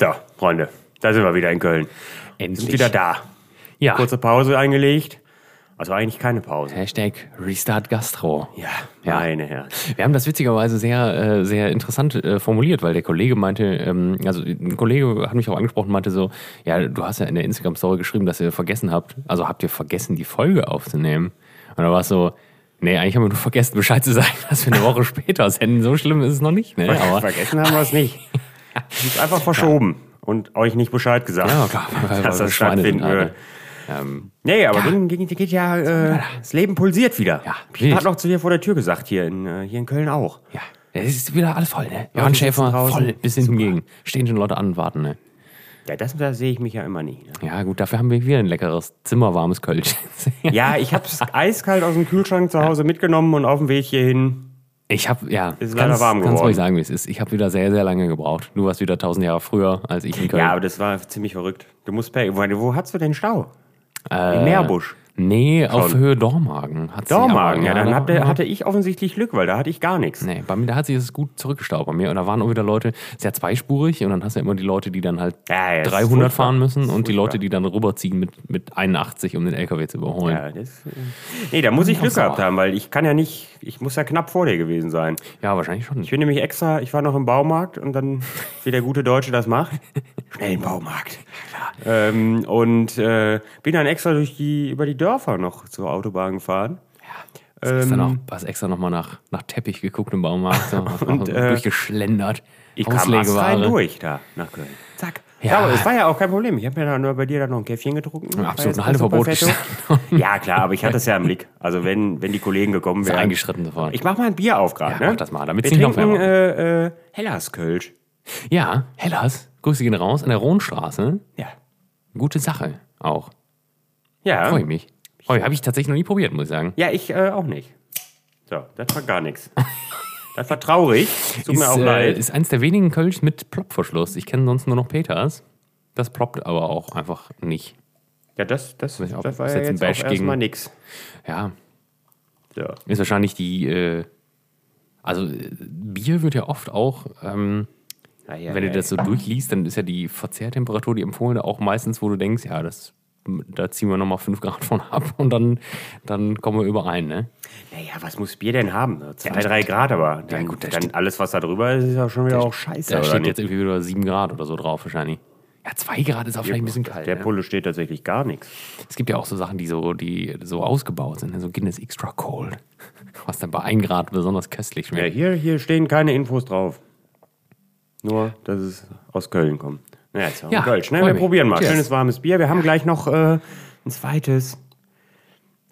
So, Freunde, da sind wir wieder in Köln. Endlich. Sind wieder da. Ja. Kurze Pause eingelegt. Also eigentlich keine Pause. Hashtag Restart Gastro. Ja, Ja. meine Herren. Wir haben das witzigerweise sehr, äh, sehr interessant äh, formuliert, weil der Kollege meinte, ähm, also ein Kollege hat mich auch angesprochen, meinte so, ja, du hast ja in der Instagram-Story geschrieben, dass ihr vergessen habt, also habt ihr vergessen, die Folge aufzunehmen? Und da war es so, nee, eigentlich haben wir nur vergessen, Bescheid zu sagen, dass wir eine Woche später senden. So schlimm ist es noch nicht, ne? Aber, Vergessen haben wir es nicht. Es ist einfach verschoben und euch nicht Bescheid gesagt, ja, klar, weil dass das stattfinden würde. Ähm, Nee, aber ging, ging, geht ja, äh, das Leben pulsiert wieder. Ja, ich habe noch zu dir vor der Tür gesagt, hier in, äh, hier in Köln auch. ja, es ist wieder alles voll, ne? Ja, Johann Schäfer, voll, bis hinten gegen. Stehen schon Leute an und warten, ne? Ja, das, da sehe ich mich ja immer nie. Ne? Ja, gut, dafür haben wir wieder ein leckeres, zimmerwarmes Kölsch. Ja, ich habe es eiskalt aus dem Kühlschrank zu Hause mitgenommen und auf dem Weg hierhin. Ich habe, ja, Ist leider warm ganz geworden. ruhig sagen, wie es ist. Ich habe wieder sehr, sehr lange gebraucht. Du warst wieder tausend Jahre früher als ich in Köln. Ja, aber das war ziemlich verrückt. Du musst per, wo, wo hast du den Stau? Äh, Im Meerbusch. Nee, auf Höhe Dormagen. Hat sie Dormagen, ja, aber- dann da- hatte, hatte ich offensichtlich Glück, weil da hatte ich gar nichts. Nee, bei mir, da hat sich das gut zurückgestaut bei mir. Und da waren auch wieder Leute, sehr zweispurig. Und dann hast du ja immer die Leute, die dann halt Ja, ja, das ist 300 furchtbar. fahren müssen und die. Leute, die dann rüberziehen mit, mit 81, um den LKW zu überholen. Ja, das, äh, nee, da muss ich Glück gehabt haben, weil ich kann ja nicht, ich muss ja knapp vor dir gewesen sein. Ja, wahrscheinlich schon. Ich bin nämlich extra, ich war noch im Baumarkt und dann, wie der gute Deutsche das macht, schnell im Baumarkt. Ähm, und äh, bin dann extra durch die, über die Dörfer noch zur Autobahn gefahren. Hast extra Ähm, noch, hast extra noch mal nach, nach Teppich geguckt im Baumarkt. So, Und, äh, durchgeschlendert. Ich kam rein durch da nach Köln. Zack. Ja. Ja, aber es war ja auch kein Problem. Ich habe mir dann nur bei dir dann noch ein Käffchen getrunken. Ja, absolut, ein Halteverbot. Ja, klar, aber ich hatte es ja im Blick. Also wenn, wenn die Kollegen gekommen wären. eingeschritten sofort. Ich mach mal ein Bier auf gerade, Ja, ne? mach das mal, damit's Wir nicht noch trinken wärmer äh, äh, Hellas Kölsch. Ja, Hellas, Grüße gehen raus, an der Rohnstraße. Ja. Gute Sache auch. Ja. Freue ich mich. Freu- Habe ich tatsächlich noch nie probiert, muss ich sagen. Ja, ich äh, auch nicht. So, das war gar nichts. Das war traurig. Tut mir ist, auch äh, leid. ist eins der wenigen Kölsch mit Plopverschluss. Ich kenne sonst nur noch Peters. Das ploppt aber auch einfach nicht. Ja, das, das, ich auch, das war ja jetzt ein jetzt auch Bash gegen- erstmal nix. Ja, So. ist wahrscheinlich die. Äh, also, äh, Bier wird ja oft auch. Ähm, Ja, ja, wenn du ja, das so durchliest, dann ist ja die Verzehrtemperatur, die empfohlene, auch meistens, wo du denkst, ja, das, da ziehen wir nochmal 5 Grad von ab und dann, dann kommen wir überein, ne? Naja, was muss Bier denn haben? So Zwei, das drei Grad, aber dann, gut, das dann steht- alles, was da drüber ist, ist ja schon wieder auch scheiße. Da steht nicht? jetzt irgendwie wieder 7 Grad oder so drauf wahrscheinlich. Ja, 2 Grad ist auch vielleicht ein bisschen kalt. Der ne? Pulle steht tatsächlich gar nichts. Es gibt ja auch so Sachen, die so, die so ausgebaut sind, ne? so Guinness Extra Cold. Was dann bei 1 Grad besonders köstlich Ja, schmeckt. hier, hier stehen keine Infos drauf. Nur, dass es aus Köln kommt. Naja, jetzt haben wir Ja, Kölsch, ne? Wir mich. probieren mal. Cheers. Schönes warmes Bier. Wir haben gleich noch äh, ein zweites.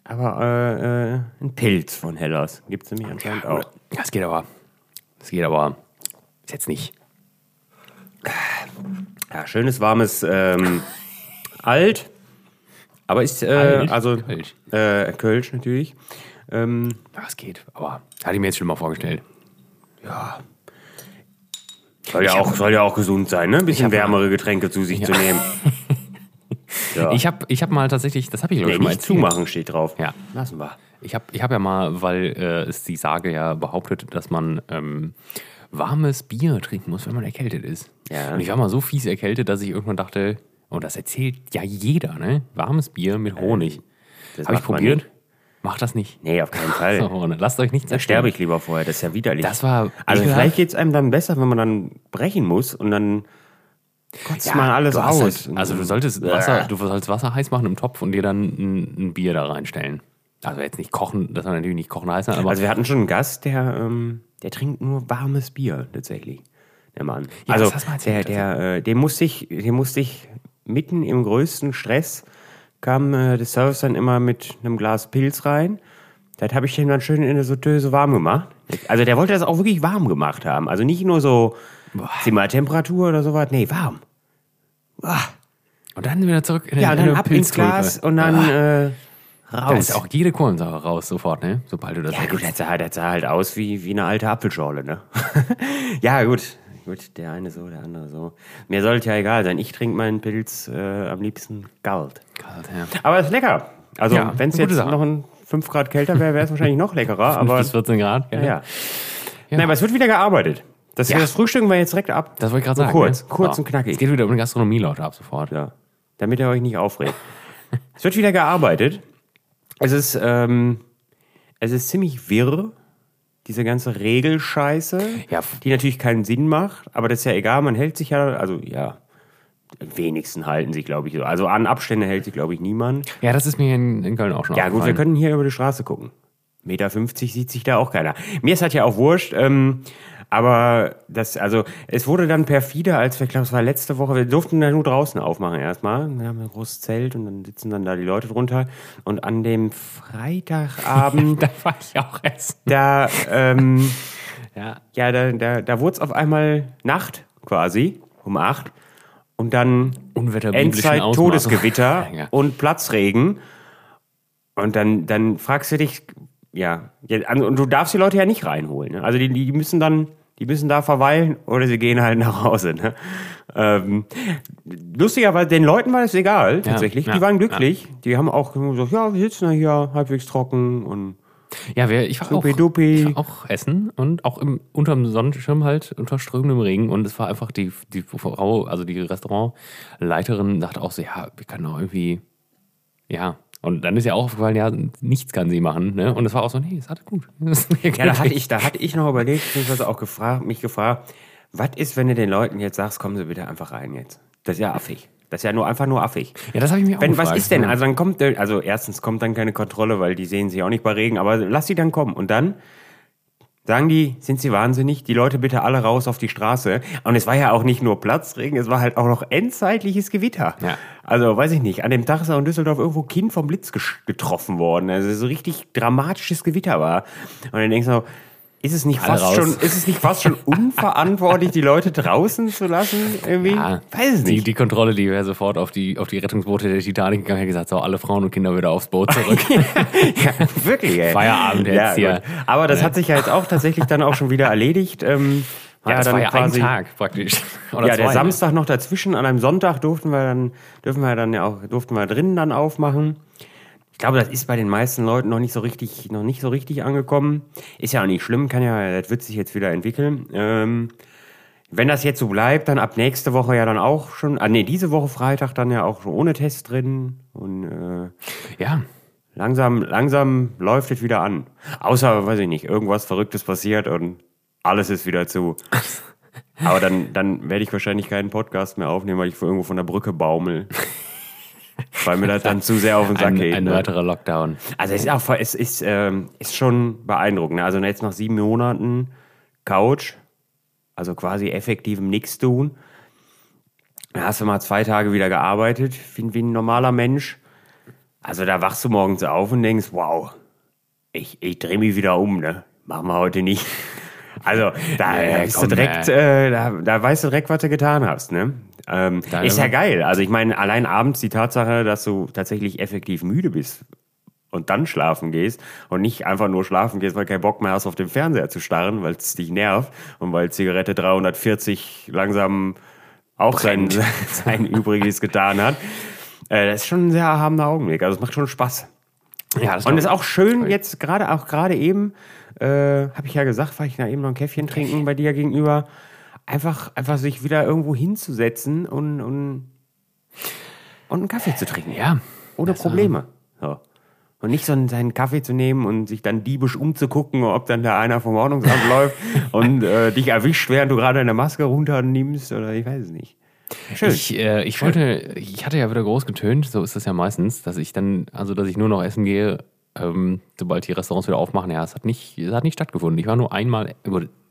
Aber äh, äh, ein Pilz von Hellas. Gibt es nämlich anscheinend auch. Das geht aber. Das geht aber. Ist jetzt nicht. Ja, schönes warmes ähm, Alt. Aber ist, äh, Alt? also Kölsch. Äh, Kölsch natürlich. Ähm, Ja, es geht. Aber hatte ich mir jetzt schon mal vorgestellt. ja. Soll ja, auch, soll ja auch gesund sein, ne? Ein bisschen wärmere Getränke zu sich zu nehmen. Ja. Ich habe ich hab mal tatsächlich, das habe ich glaube nee, ich mal nicht zumachen steht drauf. Ja. Lassen wir. Ich habe ich hab ja mal, weil äh, es die Sage ja behauptet, dass man ähm, warmes Bier trinken muss, wenn man erkältet ist. Ja. Und ich war mal so fies erkältet, dass ich irgendwann dachte, und das erzählt ja jeder, ne? Warmes Bier mit Honig. Das Habe ich probiert. Macht das nicht. Nee, auf keinen Fall. So, und lasst euch nichts Da sterbe ich lieber vorher, das ist ja widerlich. Das war also ekelhaft. vielleicht geht es einem dann besser, wenn man dann brechen muss und dann kotzt man alles aus. Halt, also du solltest Wasser, du sollst Wasser heiß machen im Topf und dir dann ein, ein Bier da reinstellen. Also jetzt nicht kochen, das war natürlich nicht kochen heiß, aber Also wir hatten schon einen Gast, der, ähm, der trinkt nur warmes Bier tatsächlich. Der Mann. Ja, also der, der, äh, dem musste ich, dem musste ich mitten im größten Stress kam äh, der Service dann immer mit einem Glas Pilz rein. Das habe ich dem dann schön in der Sauteuse warm gemacht. Also der wollte das auch wirklich warm gemacht haben. Also nicht nur so Zimmertemperatur oder sowas. Nee, warm. Boah. und dann wieder zurück in Ja, in und dann ab ins. Glas und dann äh, Da raus. ist auch jede Kohlensäure raus sofort, ne? Sobald du das Ja, gut, das sah, das sah halt aus wie, wie eine alte Apfelschorle, ne? ja, gut. Gut, der eine so, der andere so. Mir sollte ja egal sein. Ich trinke meinen Pilz äh, am liebsten kalt. Kalt, ja. Aber es ist lecker. Also, Ja, wenn es jetzt Sache. noch ein 5 Grad kälter wäre, wäre es wahrscheinlich noch leckerer. Aber, bis 14 Grad, ja. ja. Nein, aber es wird wieder gearbeitet. Das, Ja. das Frühstücken wir jetzt direkt ab. Das wollte ich gerade sagen. kurz, ne? kurz So. und knackig. Es geht wieder um die Gastronomie, Leute, ab sofort. Ja, damit ihr euch nicht aufregt. es wird wieder gearbeitet. Es ist, ähm, es ist ziemlich wirr, diese ganze Regelscheiße, Ja. die natürlich keinen Sinn macht, aber das ist ja egal, man hält sich ja, also ja, wenigsten halten sich, glaube ich, so. Also an Abstände hält sich, glaube ich, niemand. Ja, das ist mir in, in Köln auch schon Ja, gut, wir können hier über die Straße gucken. Meter 50 sieht sich da auch keiner. Mir ist halt ja auch wurscht, ähm, aber das, also, es wurde dann perfide, als wir, ich glaube, es war letzte Woche, wir durften da nur draußen aufmachen erstmal. Wir haben ein großes Zelt und dann sitzen dann da die Leute drunter. Und an dem Freitagabend, Da war ich auch essen. da, ähm, Ja. ja, da, da, da wurde es auf einmal Nacht quasi, um acht. Und dann Unwetter Endzeit, Todesgewitter Ja. und Platzregen. Und dann, dann fragst du dich, ja, und du darfst die Leute ja nicht reinholen. Ne? Also die, die müssen dann, die müssen da verweilen oder sie gehen halt nach Hause. Ne? Ähm, lustigerweise, den Leuten war das egal, tatsächlich. ja, die waren glücklich. Die haben auch gesagt, ja, wir sitzen ja hier halbwegs trocken und Ja, wir, ich war auch, ich war auch essen und auch im, unterm Sonnenschirm halt unter strömendem Regen und es war einfach die, die Frau, also die Restaurantleiterin sagte auch so, ja, wir können auch irgendwie, ja. Und dann ist ja auch aufgefallen, ja, nichts kann sie machen, ne? Und es war auch so, nee, ist alles gut. Ja, da hatte ich, da hatte ich noch überlegt, beziehungsweise auch gefragt, mich gefragt, was ist, wenn du den Leuten jetzt sagst, kommen sie bitte einfach rein jetzt? Das ist ja affig. Das ist ja nur einfach nur affig. Ja, das habe ich mir auch Wenn, was gefragt. ist denn? Also dann kommt, also erstens kommt dann keine Kontrolle, weil die sehen sich auch nicht bei Regen, aber lass sie dann kommen. Und dann sagen die, sind sie wahnsinnig, die Leute bitte alle raus auf die Straße. Und es war ja auch nicht nur Platzregen, es war halt auch noch endzeitliches Gewitter. Ja. Also weiß ich nicht, an dem Tag ist auch in Düsseldorf irgendwo Kind vom Blitz getroffen worden. Also so richtig dramatisches Gewitter war. Und dann denkst du, so, ist es nicht Alle fast raus. schon, ist es nicht fast schon unverantwortlich, die Leute draußen zu lassen? Irgendwie? Ja, Weiß es die, nicht. die Kontrolle, die wäre sofort auf die, auf die Rettungsboote der Titanic gegangen und gesagt, so, alle Frauen und Kinder wieder aufs Boot zurück. Ja, wirklich, ey. Feierabend jetzt ja, hier. gut. Aber das hat sich ja jetzt auch tatsächlich dann auch schon wieder erledigt. Ähm, ja, das dann war ja quasi- ein Tag praktisch. Oder Ja, der zwei, ne? Samstag noch dazwischen. An einem Sonntag durften wir dann, dürfen wir dann ja auch, durften wir drinnen dann aufmachen. Ich glaube, das ist bei den meisten Leuten noch nicht so richtig, noch nicht so richtig angekommen. Ist ja auch nicht schlimm, kann ja, das wird sich jetzt wieder entwickeln. Ähm, wenn das jetzt so bleibt, dann ab nächste Woche ja dann auch schon, ah nee, diese Woche Freitag dann ja auch schon ohne Test drin und äh, Ja, langsam, langsam läuft es wieder an. Außer, weiß ich nicht, irgendwas Verrücktes passiert und alles ist wieder zu. Aber dann, dann werde ich wahrscheinlich keinen Podcast mehr aufnehmen, weil ich irgendwo von der Brücke baumel. weil mir das dann zu sehr auf den Sack ein, geht. ein ne? weiterer Lockdown. Also es ist, auch, voll- es ist, ähm, ist schon beeindruckend. ne? Also jetzt nach sieben Monaten Couch, also quasi effektivem Nix tun. Da hast du mal zwei Tage wieder gearbeitet, wie, wie ein normaler Mensch. Also da wachst du morgens auf und denkst, wow, ich, ich drehe mich wieder um, ne? Machen wir heute nicht. Also da, Ja, bist komm, du direkt, äh, da, da weißt du direkt, was du getan hast, ne? Ähm, ist ja geil. Also ich meine, allein abends die Tatsache, dass du tatsächlich effektiv müde bist und dann schlafen gehst und nicht einfach nur schlafen gehst, weil kein Bock mehr hast, auf den Fernseher zu starren, weil es dich nervt und weil Zigarette 340 langsam auch sein, sein Übriges getan hat. Äh, das ist schon ein sehr erhabener Augenblick. Also es macht schon Spaß. Ja, das Und ist auch schön jetzt gerade, auch gerade eben, äh, habe ich ja gesagt, war ich da eben noch ein Käffchen trinken bei dir gegenüber, einfach, einfach sich wieder irgendwo hinzusetzen und, und, und einen Kaffee zu trinken. Ja. Ohne Das, Probleme. So. Und nicht so einen- seinen Kaffee zu nehmen und sich dann diebisch umzugucken, ob dann da einer vom Ordnungsamt läuft und äh, dich erwischt, während du gerade eine Maske runternimmst oder ich weiß es nicht. Schön. Ich, äh, ich wollte, ich hatte ja wieder groß getönt, so ist das ja meistens, dass ich dann, also dass ich nur noch essen gehe, ähm, sobald die Restaurants wieder aufmachen. Ja, es hat nicht, es hat nicht stattgefunden. Ich war nur einmal,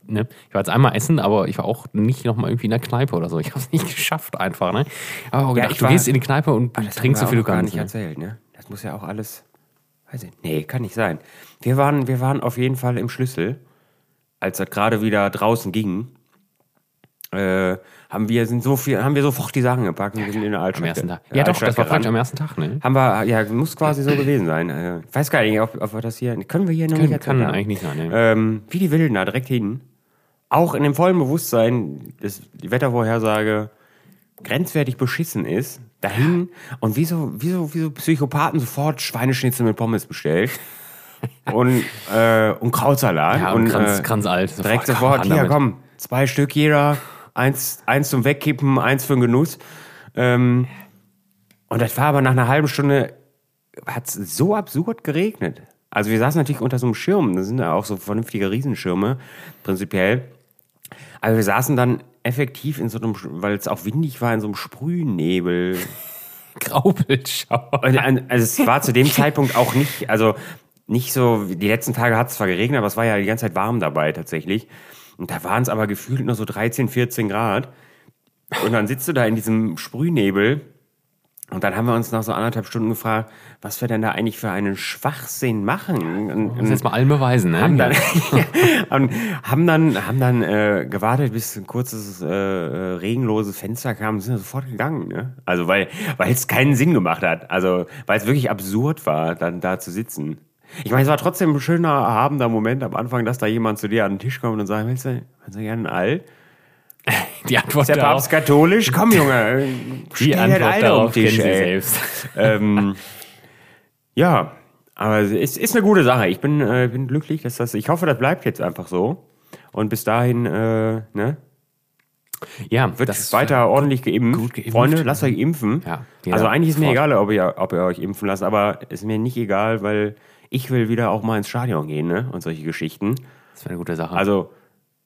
ne? ich war jetzt einmal essen, aber ich war auch nicht nochmal irgendwie in der Kneipe oder so. Ich habe es nicht geschafft einfach, ne? Aber auch gedacht, ich du war- gehst in die Kneipe und Das trinkst so viel du auch gar kannst. nicht Ne? erzählt, ne? Das muss ja auch alles. Weiß ich. Nee, kann nicht sein. Wir waren, wir waren auf jeden Fall im Schlüssel, als das gerade wieder draußen ging. Äh, haben wir sind so viel, haben wir sofort die Sachen gepackt und wir sind in der Altstadt. Am ersten Tag. Ja, doch, das war praktisch am ersten Tag, ne? Haben wir, ja, muss quasi so gewesen sein. Äh, Ich weiß gar nicht, ob, ob wir das hier, können wir hier noch nicht Kann, eigentlich nicht sein, ne? Ähm, wie die Wilden da direkt hin. Auch in dem vollen Bewusstsein, dass die Wettervorhersage grenzwertig beschissen ist, dahin und wie so, wie so, wie so Psychopathen sofort Schweineschnitzel mit Pommes bestellt. und, äh, und Krautsalat. Ja, und und Kranz, äh, Kranz alt. direkt sofort, hier komm, zwei Stück jeder, eins, eins zum Wegkippen, eins für den Genuss. Ähm, und das war aber nach einer halben Stunde, hat es so absurd geregnet. Also wir saßen natürlich unter so einem Schirm, das sind ja auch so vernünftige Riesenschirme, prinzipiell. Aber wir saßen dann effektiv in so einem, weil es auch windig war, in so einem Sprühnebel. Äh, Also es war zu dem Zeitpunkt auch nicht, also nicht so, die letzten Tage hat es zwar geregnet, aber es war ja die ganze Zeit warm dabei tatsächlich. Und da waren es aber gefühlt nur so 13, 14 Grad. Und dann sitzt du da in diesem Sprühnebel. Und dann haben wir uns nach so anderthalb Stunden gefragt, was wir denn da eigentlich für einen Schwachsinn machen. Und, Muss jetzt mal allen beweisen, ne? haben dann, haben, dann, haben dann äh, gewartet, bis ein kurzes äh, äh, regenloses Fenster kam und sind sofort gegangen. Ne? Also weil weil es keinen Sinn gemacht hat. Also weil es wirklich absurd war, dann da zu sitzen. Ich meine, es war trotzdem ein schöner, erhabender Moment am Anfang, dass da jemand zu dir an den Tisch kommt und sagt, willst du, willst du gerne ein All? die Antwort Ist der Papst katholisch? Komm, Junge, die ein Antwort All darauf auf den kennen Tisch, Sie selbst. ähm, ja, aber es ist, ist eine gute Sache. Ich bin, äh, bin glücklich, dass das. Ich hoffe, das bleibt jetzt einfach so. Und bis dahin, äh, ne, Ja, wird das weiter ordentlich geimpft. gut geimpft. Freunde, lasst euch impfen. Ja, also eigentlich ist mir egal, ob ihr, ob ihr euch impfen lasst, aber ist mir nicht egal, weil ich will wieder auch mal ins Stadion gehen, ne? Und solche Geschichten. Das wäre eine gute Sache. Also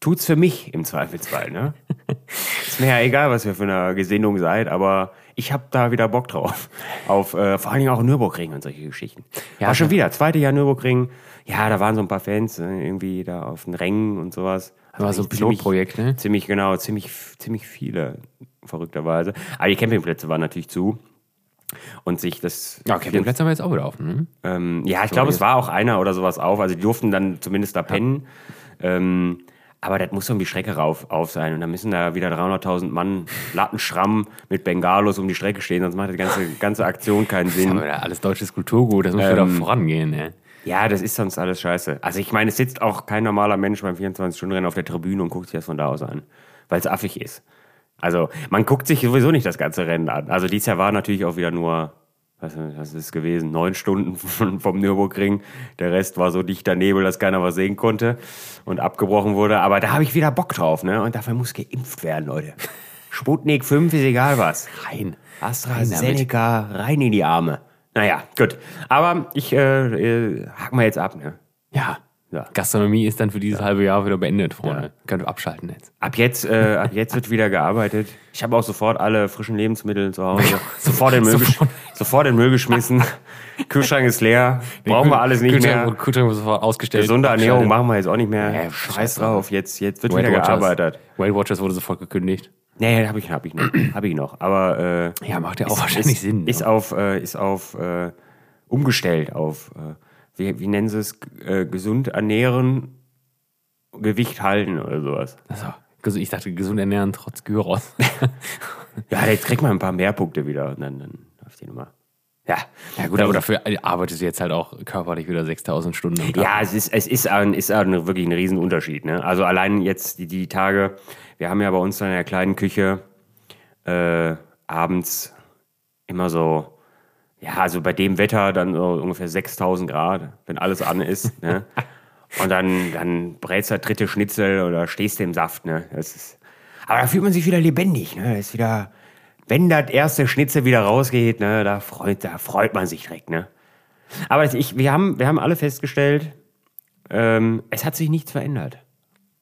tut's für mich im Zweifelsfall, ne? ist mir ja egal, was ihr für eine Gesinnung seid, aber ich habe da wieder Bock drauf. Auf äh, vor allen Dingen auch Nürburgring und solche Geschichten. Ja, War schon klar. wieder, zweite Jahr Nürburgring. Ja, da waren so ein paar Fans äh, irgendwie da auf den Rängen und sowas. Also war so ein Pilotprojekt, ne? Ziemlich genau, ziemlich, ziemlich viele, verrückterweise. Aber die Campingplätze waren natürlich zu. Und sich das. ja, Campingplätze haben wir jetzt auch wieder offen. Ne? Ähm, ja, ich glaube, es war auch einer oder sowas auf. Also die durften dann zumindest da pennen. Ähm, aber das muss irgendwie Strecke rauf, auf sein. Und dann müssen da wieder 300.000 Mann Lattenschramm mit Bengalos um die Strecke stehen, sonst macht die ganze, ganze Aktion keinen Sinn. Aber da alles deutsches Kulturgut, das muss wieder vorangehen. Ne? Ja, das ist sonst alles scheiße. Also ich meine, es sitzt auch kein normaler Mensch beim 24-Stunden-Rennen auf der Tribüne und guckt sich das von da aus an, weil es affig ist. Also man guckt sich sowieso nicht das ganze Rennen an. Also dieses Jahr war natürlich auch wieder nur, was, was ist es gewesen, neun Stunden von, vom Nürburgring. Der Rest war so dichter Nebel, dass keiner was sehen konnte und abgebrochen wurde. Aber da habe ich wieder Bock drauf, ne? Und dafür muss geimpft werden, Leute. Sputnik 5 ist egal was. Rein. AstraZeneca rein in die Arme. Naja, gut. Aber ich äh, äh, hack mal jetzt ab, ne? Ja. Ja. Gastronomie ist dann für dieses halbe Jahr wieder beendet, Freunde. Könnt ihr abschalten jetzt. Ab jetzt, äh, ab jetzt wird wieder gearbeitet. Ich habe auch sofort alle frischen Lebensmittel zu Hause. sofort in den Müll, Sofort. sofort in Müll geschmissen. Kühlschrank ist leer. Brauchen wir alles nicht Kühlschrank, mehr. Kühlschrank wird sofort ausgestellt. Gesunde Ernährung machen wir jetzt auch nicht mehr. Ja, Scheiß drauf. Jetzt, jetzt wird Weight wieder Watchers. gearbeitet. Weight Watchers wurde sofort gekündigt. Nee, habe ich, hab ich noch. Hab ich noch. Aber äh, Ja, macht ja auch wahrscheinlich ist, Sinn. Ist ja. auf, äh, ist auf äh, umgestellt auf, äh, wie, wie nennen sie es, äh, gesund ernähren, Gewicht halten oder sowas. Also, ich dachte, gesund ernähren trotz Gyros. Ja, jetzt kriegt man ein paar mehr Punkte wieder und dann, dann läuft die Nummer. Ja, ja gut, aber dafür arbeitest du jetzt halt auch körperlich wieder 6000 Stunden am Tag. Ja, es ist, es ist, ein, ist ein, wirklich ein Riesenunterschied. Ne? Also allein jetzt die, die Tage, wir haben ja bei uns in der kleinen Küche äh, abends immer so, ja, also bei dem Wetter dann so ungefähr 6000 Grad, wenn alles an ist. ne? Und dann, dann brätst du das dritte Schnitzel oder stehst im Saft. Ne? Das ist, aber da fühlt man sich wieder lebendig. Ne? Das ist wieder, wenn das erste Schnitzel wieder rausgeht, ne, da, freut, da freut man sich direkt. Ne? Aber ich, wir, haben, wir haben alle festgestellt, ähm, es hat sich nichts verändert.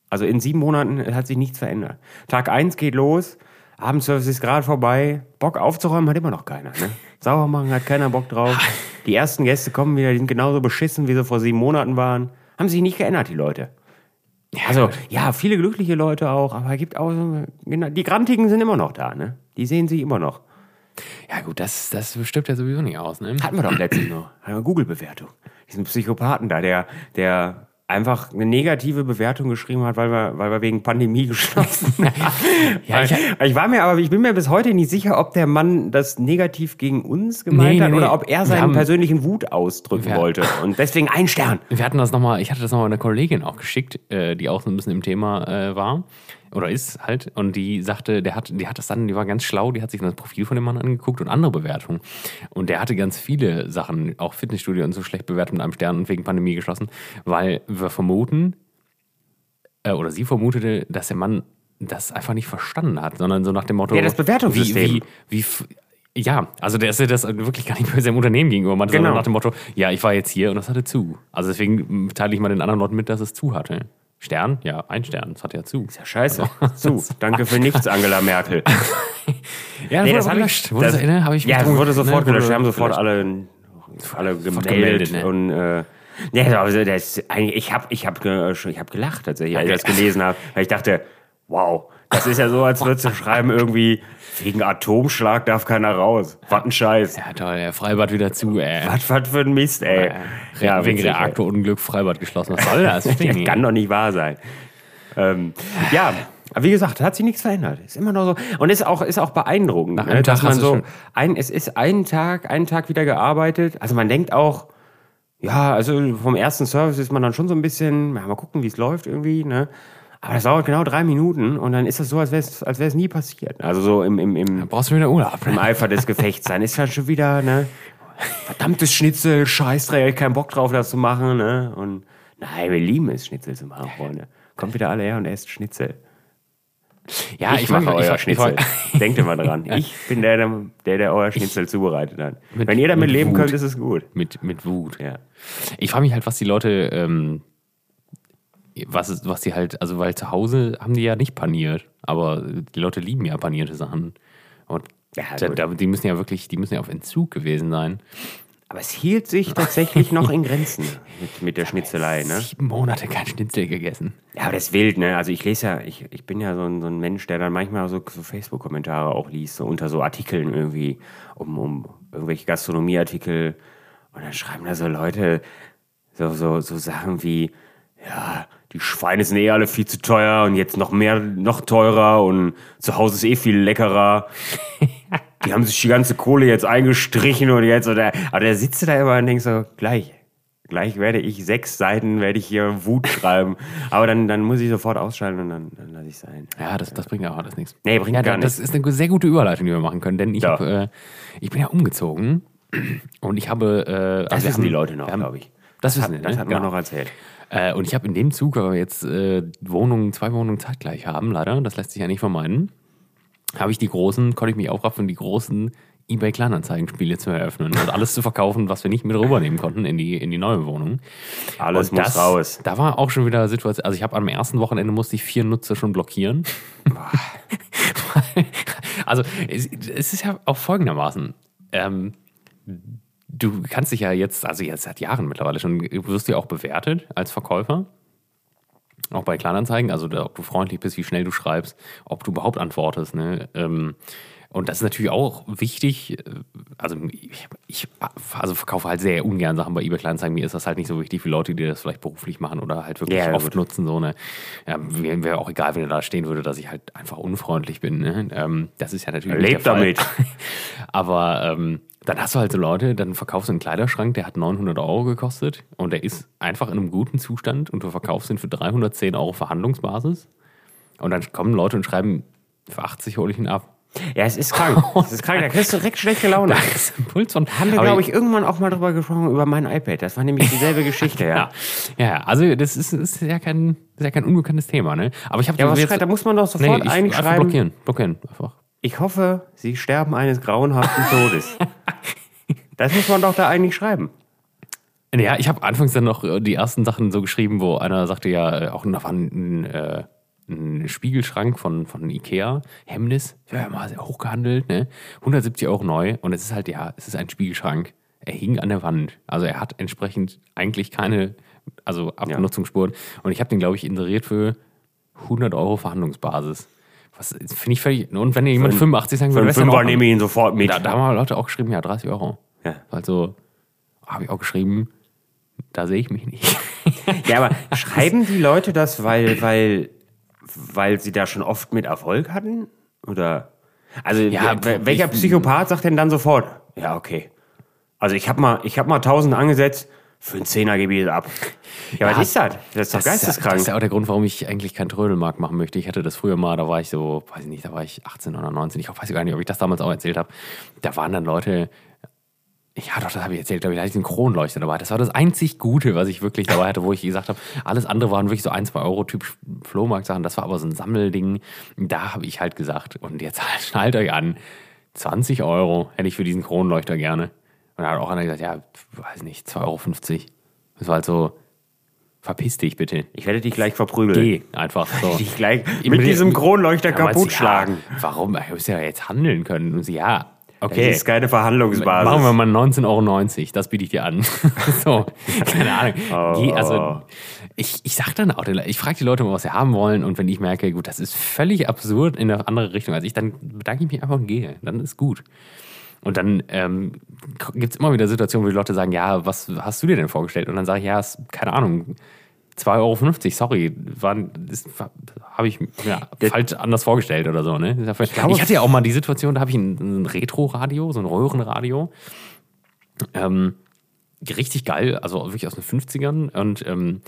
Also in sieben Monaten hat sich nichts verändert. Tag eins geht los, Abendservice ist gerade vorbei, Bock aufzuräumen hat immer noch keiner. Ne? Sauber machen hat keiner Bock drauf. Die ersten Gäste kommen wieder, die sind genauso beschissen, wie sie vor sieben Monaten waren. Haben sich nicht geändert, die Leute. Also, ja, viele glückliche Leute auch, aber es gibt auch so, genau, die Grantigen sind immer noch da, ne? Die sehen sich immer noch. Ja, gut, das, das stirbt ja sowieso nicht aus, ne? Hatten wir doch letztens noch. Eine Google-Bewertung. Diesen Psychopathen da, der, der einfach eine negative Bewertung geschrieben hat, weil wir, weil wir wegen Pandemie geschlossen haben. Ja, ich- ich, war mir aber, ich bin mir bis heute nicht sicher, ob der Mann das negativ gegen uns gemeint Nee, nee, hat nee. oder ob er seinen haben- persönlichen Wut ausdrücken Wir- wollte. Und deswegen ein Stern. Wir hatten das nochmal, ich hatte das nochmal einer Kollegin auch geschickt, äh, die auch so ein bisschen im Thema äh, war. Oder ist halt. Und die sagte, der hat, die hat das dann, die war ganz schlau, die hat sich das Profil von dem Mann angeguckt und andere Bewertungen. Und der hatte ganz viele Sachen, auch Fitnessstudio und so schlecht bewertet mit einem Stern und wegen Pandemie geschlossen, weil wir vermuten, äh, oder sie vermutete, dass der Mann das einfach nicht verstanden hat, sondern so nach dem Motto. Ja, das Bewertungssystem. Wie, wie, wie, ja, also der ist ja das wirklich gar nicht bei seinem Unternehmen gegenüber meinte, Genau. sondern nach dem Motto, ja, ich war jetzt hier und das hatte zu. Also deswegen teile ich mal den anderen Leuten mit, dass es zu hatte. Stern? Ja, ein Stern, das hatte ja zu. Ja, scheiße. Zu. Danke für nichts, Angela Merkel. Ja, Nee, wurde das hab ich, Wurde das, das, ne, habe ich ja, wurde sofort ne, gelöscht. Wir haben sofort alle, alle gemeldet. gemeldet, ne? Und äh, ja, also das, ich habe ich hab, ich hab gelacht tatsächlich, als ich das gelesen habe. Weil ich dachte, wow, das ist ja so, als würdest du schreiben irgendwie, wegen Atomschlag darf keiner raus. Was ein Scheiß. Ja, toll, der Freibad wieder zu, ey. Was, was für ein Mist, ey. Ja, wegen witzig, ey. Reaktorunglück Freibad geschlossen. Was soll das? Das kann doch nicht wahr sein. Ähm, ja, aber wie gesagt, hat sich nichts verändert. Ist immer noch so. Und ist auch, ist auch beeindruckend, Nach ne, einem dass Tag man so, ein, es ist einen Tag, einen Tag wieder gearbeitet. Also man denkt auch, ja, also vom ersten Service ist man dann schon so ein bisschen, ja, mal gucken, wie es läuft irgendwie, ne? Aber das dauert genau drei Minuten und dann ist das so, als wäre es als wär's nie passiert. Also so im, im, im, Brauchst du wieder Urlaub? im Eifer des Gefechts. Dann ist halt schon wieder, ne? Verdammtes Schnitzel, Scheißdreck, kein Bock drauf, das zu machen, ne? Und nein, wir lieben es, Schnitzel zu machen, Freunde. Kommt wieder alle her und esst Schnitzel. Ja, ich, mache frag mich- euer frag- Schnitzel. frag- Denkt immer dran. Ich bin der, der, der, euer Schnitzel zubereitet hat. Mit- Wenn ihr damit mit leben Wut. könnt, ist es gut. mit, mit Wut. Ja. Ich frage mich halt, was die Leute, ähm, was, ist- was die halt, also weil zu Hause haben die ja nicht paniert, aber die Leute lieben ja panierte Sachen. Und Ja, da, da, die müssen ja wirklich, die müssen ja auf Entzug gewesen sein. Aber es hielt sich tatsächlich noch in Grenzen mit, mit der Schnitzelei, ne? Sieben Monate kein Schnitzel gegessen. Ja, aber das ist wild, ne? Also ich lese ja, ich, ich bin ja so ein, so ein Mensch, der dann manchmal so, so Facebook-Kommentare auch liest, so unter so Artikeln irgendwie, um, um irgendwelche Gastronomieartikel. Und dann schreiben da so Leute so, so, so Sachen wie, ja, die Schweine sind eh alle viel zu teuer und jetzt noch mehr, noch teurer und zu Hause ist eh viel leckerer. Die haben sich die ganze Kohle jetzt eingestrichen und jetzt, oder, aber der sitzt da immer und denkt so, gleich, gleich werde ich sechs Seiten, werde ich hier Wut schreiben. Aber dann, dann muss ich sofort ausschalten und dann, dann lasse ich es sein. Ja, das, das bringt ja auch alles nichts. Nee, bringt ja, gar Das ist eine sehr gute Überleitung, die wir machen können, denn ich, Ja. hab, äh, ich bin ja umgezogen und ich habe. Äh, Das also wir wissen die haben- Leute noch, wir glaube ich. Das hat, wissen die, das ne? hat man Genau. noch erzählt. Äh, und ich habe in dem Zug, weil wir jetzt äh, Wohnungen, zwei Wohnungen zeitgleich haben, leider, das lässt sich ja nicht vermeiden, habe ich die großen, konnte ich mich aufraffen, die großen eBay Kleinanzeigen-Spiele zu eröffnen und alles zu verkaufen, was wir nicht mit rübernehmen konnten in die, in die neue Wohnung. Alles und muss das, raus. Da war auch schon wieder Situation, also ich habe am ersten Wochenende musste ich vier Nutzer schon blockieren. also es, es ist ja auch folgendermaßen. Ähm, du kannst dich ja jetzt, also jetzt seit Jahren mittlerweile schon, du wirst ja auch bewertet als Verkäufer. Auch bei Kleinanzeigen, also da, ob du freundlich bist, wie schnell du schreibst, ob du überhaupt antwortest. Ne? Ähm, und das ist natürlich auch wichtig. äh, Also ich, also verkaufe halt sehr ungern Sachen bei eBay Kleinanzeigen. Mir ist das halt nicht so wichtig wie Leute, die das vielleicht beruflich machen oder halt wirklich Ja, oft gut. nutzen. So eine, ja, wäre wär auch egal, wenn er da stehen würde, dass ich halt einfach unfreundlich bin. Ne? Ähm, das ist ja natürlich Lebt damit. Aber ähm, dann hast du halt so Leute, dann verkaufst du einen Kleiderschrank, der hat 900 Euro gekostet und der ist einfach in einem guten Zustand und du verkaufst ihn für 310 Euro Verhandlungsbasis. Und dann kommen Leute und schreiben, für 80 hole ich ihn ab. Ja, es ist krank. Es ist krank. Da kriegst du direkt schlechte Laune. Das ist ein Puls von. Haben wir, glaube ich, irgendwann auch mal drüber gesprochen, über mein iPad. Das war nämlich dieselbe Geschichte, ja. Ja, also das ist, ist, ja kein, ist ja kein unbekanntes Thema, ne? Aber ich habe Ja, was da muss man doch sofort ich, eigentlich einfach schreiben. blockieren, blockieren, einfach. Ich hoffe, Sie sterben eines grauenhaften Todes. das muss man doch da eigentlich schreiben. Ja, ich habe anfangs dann noch äh, die ersten Sachen so geschrieben, wo einer sagte ja, äh, auch da war ein, äh, ein Spiegelschrank von, von Ikea, Hemmnis, ja, mal sehr hochgehandelt, ne? 170 Euro neu und es ist halt, ja, es ist ein Spiegelschrank. Er hing an der Wand. Also er hat entsprechend eigentlich keine, also Abnutzungsspuren. Und ich habe den, glaube ich, inseriert für 100 Euro Verhandlungsbasis. Was finde ich völlig. Und wenn jemand Für 85 sagen würde, Fünfer nehme ich ihn sofort mit. Da, da haben Leute auch geschrieben, ja, 30 Euro. Ja. Also habe ich auch geschrieben, da sehe ich mich nicht. Ja, aber schreiben die Leute das, weil, weil, weil sie da schon oft mit Erfolg hatten? Oder? Also, Ja, welcher Psychopath sagt denn dann sofort? Ja, okay. Also, ich habe mal, ich habe mal 1000 angesetzt, für einen Zehner gebe ich es ab. Ja, was Ja, ist das? Das ist doch Das geisteskrank. das ist ja auch der Grund, warum ich eigentlich keinen Trödelmarkt machen möchte. Ich hatte das früher mal, da war ich so, weiß ich nicht, da war ich 18 oder 19. Ich weiß gar nicht, ob ich das damals auch erzählt habe. Da waren dann Leute, Ja, doch, das habe ich erzählt, glaube ich. Da hatte ich einen Kronleuchter dabei. Das war das einzig Gute, was ich wirklich dabei hatte, wo ich gesagt habe, alles andere waren wirklich so ein, zwei Euro Typ Flohmarkt-Sachen. Das war aber so ein Sammelding. Da habe ich halt gesagt, und jetzt halt, schnallt euch an, 20 Euro hätte ich für diesen Kronleuchter gerne. Und da hat auch einer gesagt, ja, weiß nicht, 2,50 Euro. Das war halt so, verpiss dich bitte. Ich werde dich gleich verprügeln. Geh einfach so. Dich gleich mit diesem Kronleuchter Ja, kaputt schlagen. Ja, warum? Ich muss ja jetzt handeln können. Und sie, ja, okay. Das ist keine Verhandlungsbasis. Machen wir mal 19,90 Euro, das biete ich dir an. so, keine Ahnung. Je, also, ich, ich sag dann auch, ich frage die Leute mal, was sie haben wollen und wenn ich merke, gut, das ist völlig absurd in eine andere Richtung als ich, dann bedanke ich mich einfach und gehe. Dann ist gut. Und dann ähm, gibt es immer wieder Situationen, wo die Leute sagen, ja, was hast du dir denn vorgestellt? Und dann sage ich, ja, ist, keine Ahnung, 2,50 Euro, sorry, habe ich mir falsch anders vorgestellt oder so. Ne? Ich, glaube- ich hatte ja auch mal die Situation, da habe ich ein, ein Retro-Radio, so ein Röhrenradio. Ähm, richtig geil, also wirklich aus den 50ern und ähm,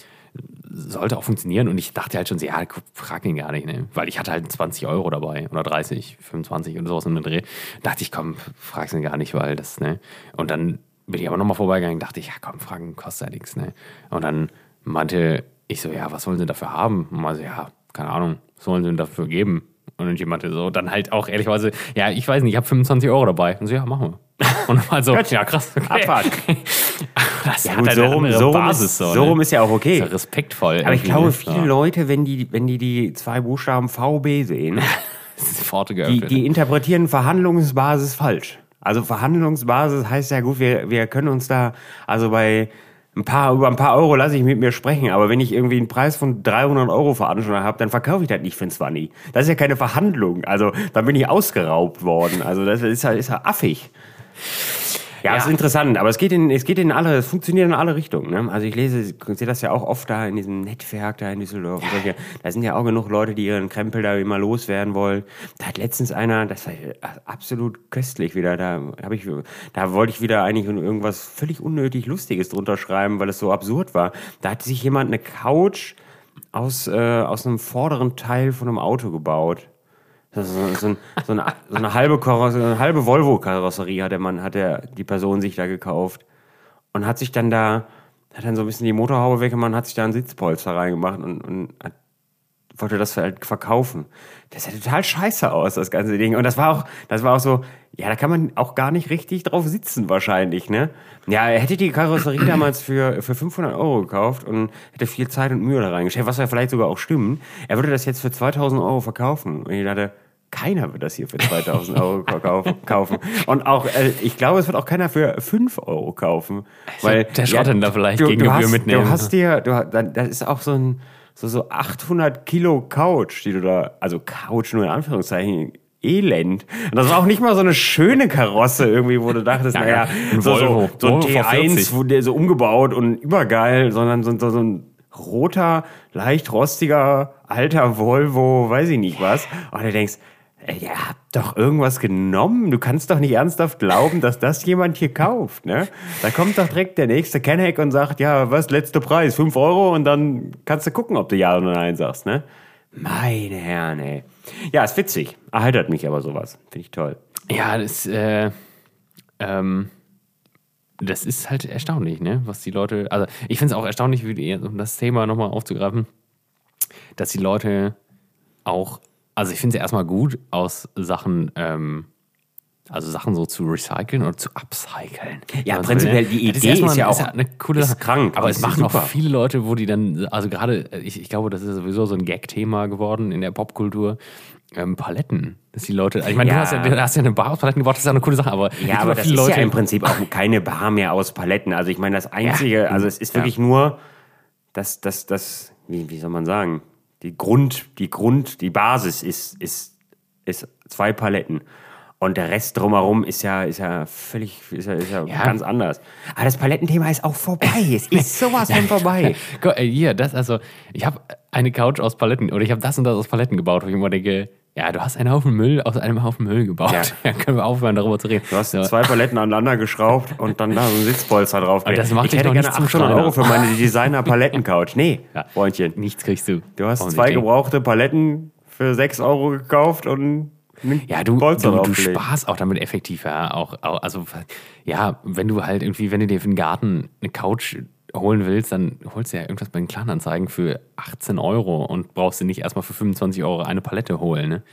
sollte auch funktionieren. Und ich dachte halt schon, ja, frag ihn gar nicht, ne? Weil ich hatte halt 20 Euro dabei oder 30, 25 oder sowas in den Dreh. Dachte ich, komm, frag's ihn gar nicht, weil das, ne? Und dann bin ich aber nochmal vorbeigegangen, dachte ich, ja komm, fragen kostet ja nichts, ne? Und dann meinte ich so, ja, was wollen sie dafür haben? Und mal so, ja, keine Ahnung, was wollen sie dafür geben? Und jemand so, dann halt auch ehrlicherweise, ja, ich weiß nicht, ich habe 25 Euro dabei. Und so, ja, machen wir. Und mal so, ja, krass, okay. Abfahrt. Ja, gut, so rum, so Basis, ist, so, ne? rum ist ja auch okay. Ist ja respektvoll. Aber ich glaube, viele. Leute, wenn die, wenn die die zwei Buchstaben VB sehen, die, die interpretieren Verhandlungsbasis falsch. Also Verhandlungsbasis heißt ja gut, wir, wir können uns da, also bei ein paar, über ein paar Euro lasse ich mit mir sprechen, aber wenn ich irgendwie einen Preis von 300 Euro veranschlagt habe, dann verkaufe ich das nicht für ein 20. Das ist ja keine Verhandlung. Also dann bin ich ausgeraubt worden. Also das ist ja, ist ja affig. Ja, Ja. ist interessant, aber es geht in, es geht in alle, es funktioniert in alle Richtungen. Ne? Also ich lese, ich sehe das ja auch oft da in diesem Netzwerk da in Düsseldorf. Und solche, da sind ja auch genug Leute, die ihren Krempel da immer loswerden wollen. Da hat letztens einer, das war absolut köstlich wieder, da habe ich, da wollte ich wieder eigentlich irgendwas völlig unnötig Lustiges drunter schreiben, weil es so absurd war. Da hat sich jemand eine Couch aus, äh, aus einem vorderen Teil von einem Auto gebaut. Das ist so, ein, so, eine, so eine halbe, halbe Volvo-Karosserie hat der Mann, hat der, die Person sich da gekauft. Und hat sich dann da, hat dann so ein bisschen die Motorhaube weggemacht und hat sich da ein Sitzpolster reingemacht und, und hat, wollte das halt verkaufen. Das sah total scheiße aus, das ganze Ding. Und das war auch, das war auch so, ja, da kann man auch gar nicht richtig drauf sitzen wahrscheinlich, ne? Ja, er hätte die Karosserie damals für, für 500 Euro gekauft und hätte viel Zeit und Mühe da reingestellt, was ja vielleicht sogar auch stimmt. Er würde das jetzt für 2000 Euro verkaufen. Und ich dachte, keiner wird das hier für 2000 Euro kaufen. Und auch, äh, ich glaube, es wird auch keiner für 5 Euro kaufen. Weil, der Schottländer vielleicht du, gegen du Gebühr mitnehmen. Du hast dir, du, das ist auch so ein, so, so 800 Kilo Couch, die du da, also Couch nur in Anführungszeichen, Elend. Und das war auch nicht mal so eine schöne Karosse irgendwie, wo du dachtest, Ja, naja, ja, ein so, so, Volvo. so ein Volvo T1, V40. wo der so umgebaut und übergeil, sondern so, so, so ein roter, leicht rostiger, alter Volvo, weiß ich nicht was. Und du denkst, ey, ihr habt doch irgendwas genommen. Du kannst doch nicht ernsthaft glauben, dass das jemand hier kauft, ne? Da kommt doch direkt der nächste Kenneck und sagt, ja, was, letzter Preis, 5 Euro und dann kannst du gucken, ob du Ja oder Nein sagst, ne? Meine Herren, ey. Ja, ist witzig. Erheitert mich aber sowas. Finde ich toll. Ja, das, äh, ähm, das ist halt erstaunlich, ne? Was die Leute, also ich finde es auch erstaunlich, wie um das Thema nochmal aufzugreifen, dass die Leute auch, also ich finde es erstmal gut, aus Sachen, ähm, also Sachen so zu recyceln oder zu upcyclen. Ja, Also, prinzipiell, die Idee erstmal- ist ja auch- eine coole ist Sache. krank, Aber es ist machen auch super. viele Leute, wo die dann, also gerade, ich, ich glaube, das ist sowieso so ein Gag-Thema geworden in der Popkultur. Ähm, Paletten, dass die Leute, ich meine, Ja. du, hast ja, du hast ja eine Bar aus Paletten gebaut, das ist ja eine coole Sache, aber Ja, aber das viele ist Leute, ja im Prinzip auch keine Bar mehr aus Paletten. Also ich meine, das Einzige, Ja. also es ist Ja. wirklich nur das, das, das, wie, wie soll man sagen, die Grund, die Grund, die Basis ist, ist, ist zwei Paletten. Und der Rest drumherum ist ja, ist ja völlig, ist ja, ist ja, Ja. ganz anders. Aber das Palettenthema ist auch vorbei. Es ist sowas von vorbei. Hier, das, also, ich habe eine Couch aus Paletten oder ich habe das und das aus Paletten gebaut, wo ich immer denke, ja, du hast einen Haufen Müll aus einem Haufen Müll gebaut. Ja. Ja, können wir aufhören, darüber zu reden. Du hast So. zwei Paletten aneinander geschraubt und dann da so ein Sitzpolster drauf. Aber das macht ich hätte gerne nicht zum 800 Schreiner. Euro für meine Designer-Palettencouch. Nee, Ja. Freundchen. Nichts kriegst du. Du hast zwei gebrauchte Paletten für 6 Euro gekauft und Ja, du, Polster du, du sparst auch damit effektiv, ja. Auch, auch, also, ja, wenn du halt irgendwie, wenn du dir für den Garten eine Couch holen willst, dann holst du ja irgendwas bei den Kleinanzeigen für 18 Euro und brauchst du nicht erstmal für 25 Euro eine Palette holen. Ne?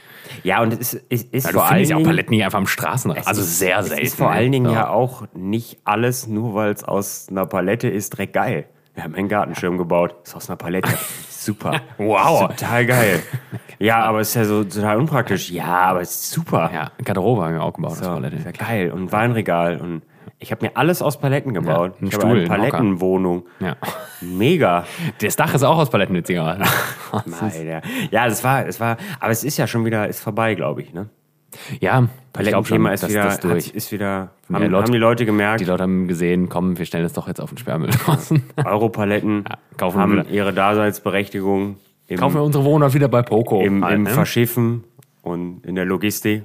Ja, und es ist, ist, ist Ja, du vor allen findest ja auch Dingen... Paletten nicht einfach am Straßenrand. Also ist- sehr es selten. ist vor ne? allen Dingen So. ja auch nicht alles, nur weil es aus einer Palette ist, direkt geil. Wir haben einen Gartenschirm gebaut, ist aus einer Palette. Super. Wow. Total geil. Ja, aber es ist ja so total unpraktisch. Ja, aber es ist super. Ja, Garderobe haben wir auch gebaut, So, das Palette. ist ja geil. Und Weinregal. Und ich habe mir alles aus Paletten gebaut. ein ich Stuhl, habe eine. Palettenwohnung. Ja. Mega. Das Dach ist auch aus Paletten, witzigerweise. Nein, ja. ja, das war, es war, aber es ist ja schon wieder, ist vorbei, glaube ich, ne? Ja, Palettenthema ist wieder, das hat, durch. ist wieder, Ja, haben, Leute- haben die Leute gemerkt, Die Leute haben gesehen, komm, wir stellen es doch jetzt auf den Sperrmüll draußen. Europaletten kaufen wir haben wieder. ihre Daseinsberechtigung im, Kaufen wir unsere Wohnung wieder bei Poco. im, halt, im ne? Verschiffen und in der Logistik,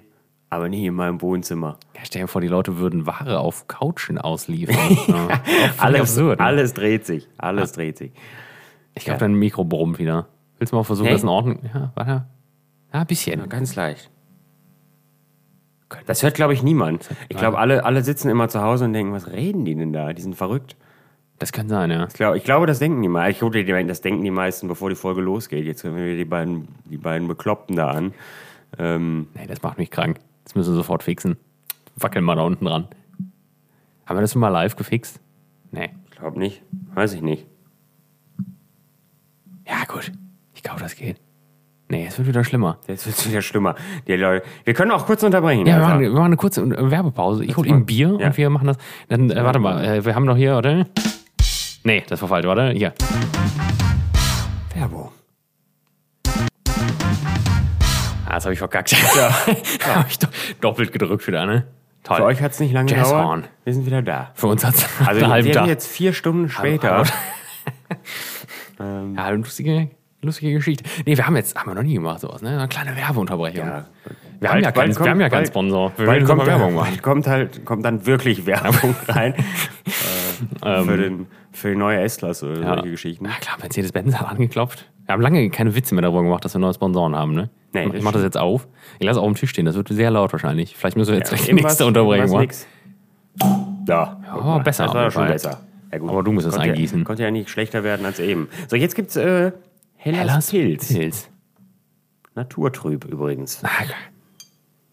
aber nicht in meinem Wohnzimmer. ja, stell dir vor, die Leute würden Ware auf Couchen ausliefern. ja. Alles, absurd, ne? alles dreht sich, alles dreht sich. Ich glaube, dein Mikro brummt wieder. Willst du mal versuchen, Nee. das in Ordnung? Ja, warte. Ja, ein bisschen. Ganz leicht. Das hört, glaube ich, niemand. Ich glaube, alle, alle sitzen immer zu Hause und denken, was reden die denn da? Die sind verrückt. Das kann sein, ja. Ich glaube, ich glaube das denken die meisten. Ich das denken die meisten, bevor die Folge losgeht. Jetzt hören wir die beiden, die beiden Bekloppten da an. Ähm, Nee, das macht mich krank. Das müssen wir sofort fixen. Wackeln mal da unten dran. Haben wir das schon mal live gefixt? Nee. ich glaube nicht. Weiß ich nicht. Ja, gut. Ich glaube, das geht. Nee, es wird wieder schlimmer. Jetzt wird es wieder schlimmer. Die Leute, wir können auch kurz unterbrechen. Ja, wir machen, wir machen eine kurze Werbepause. Ich hole ihm Bier Ja. und wir machen das. Dann, äh, warte mal, äh, wir haben noch hier, oder? Nee, das war falsch, warte. Hier. Werbung. Das habe ich verkackt. Ja. habe ich do doppelt gedrückt wieder, ne? Toll. Für euch hat es nicht lange gedauert. Wir sind wieder da. Für uns hat es Also wir sind jetzt vier Stunden später. Ja, eine lustige, lustige Geschichte. Nee, wir haben jetzt, haben wir noch nie gemacht sowas, ne? Eine kleine Werbeunterbrechung. Ja. Wir, haben ja keinen, kommt- wir haben ja keinen bald- Sponsor. Wir Bald kommt, Werbung machen. bald kommt halt kommt dann wirklich Werbung rein äh, für, den, für die neue S-Klasse oder solche Geschichten. Ja klar, Mercedes-Benz hat angeklopft. Wir haben lange keine Witze mehr darüber gemacht, dass wir neue Sponsoren haben, ne? Nee, ich das mach das jetzt auf. Ich lasse auch auf dem Tisch stehen, das wird sehr laut wahrscheinlich. Vielleicht müssen wir jetzt gleich die nächste Unterbrechung machen. nix. Da. Ja, aber besser Das war schon besser. Ja. Aber du musst es eingießen. Ja, konnte ja nicht schlechter werden als eben. So, jetzt gibt's äh, Hellas, Hellas Pilz. Pilz. Naturtrüb übrigens. Ah,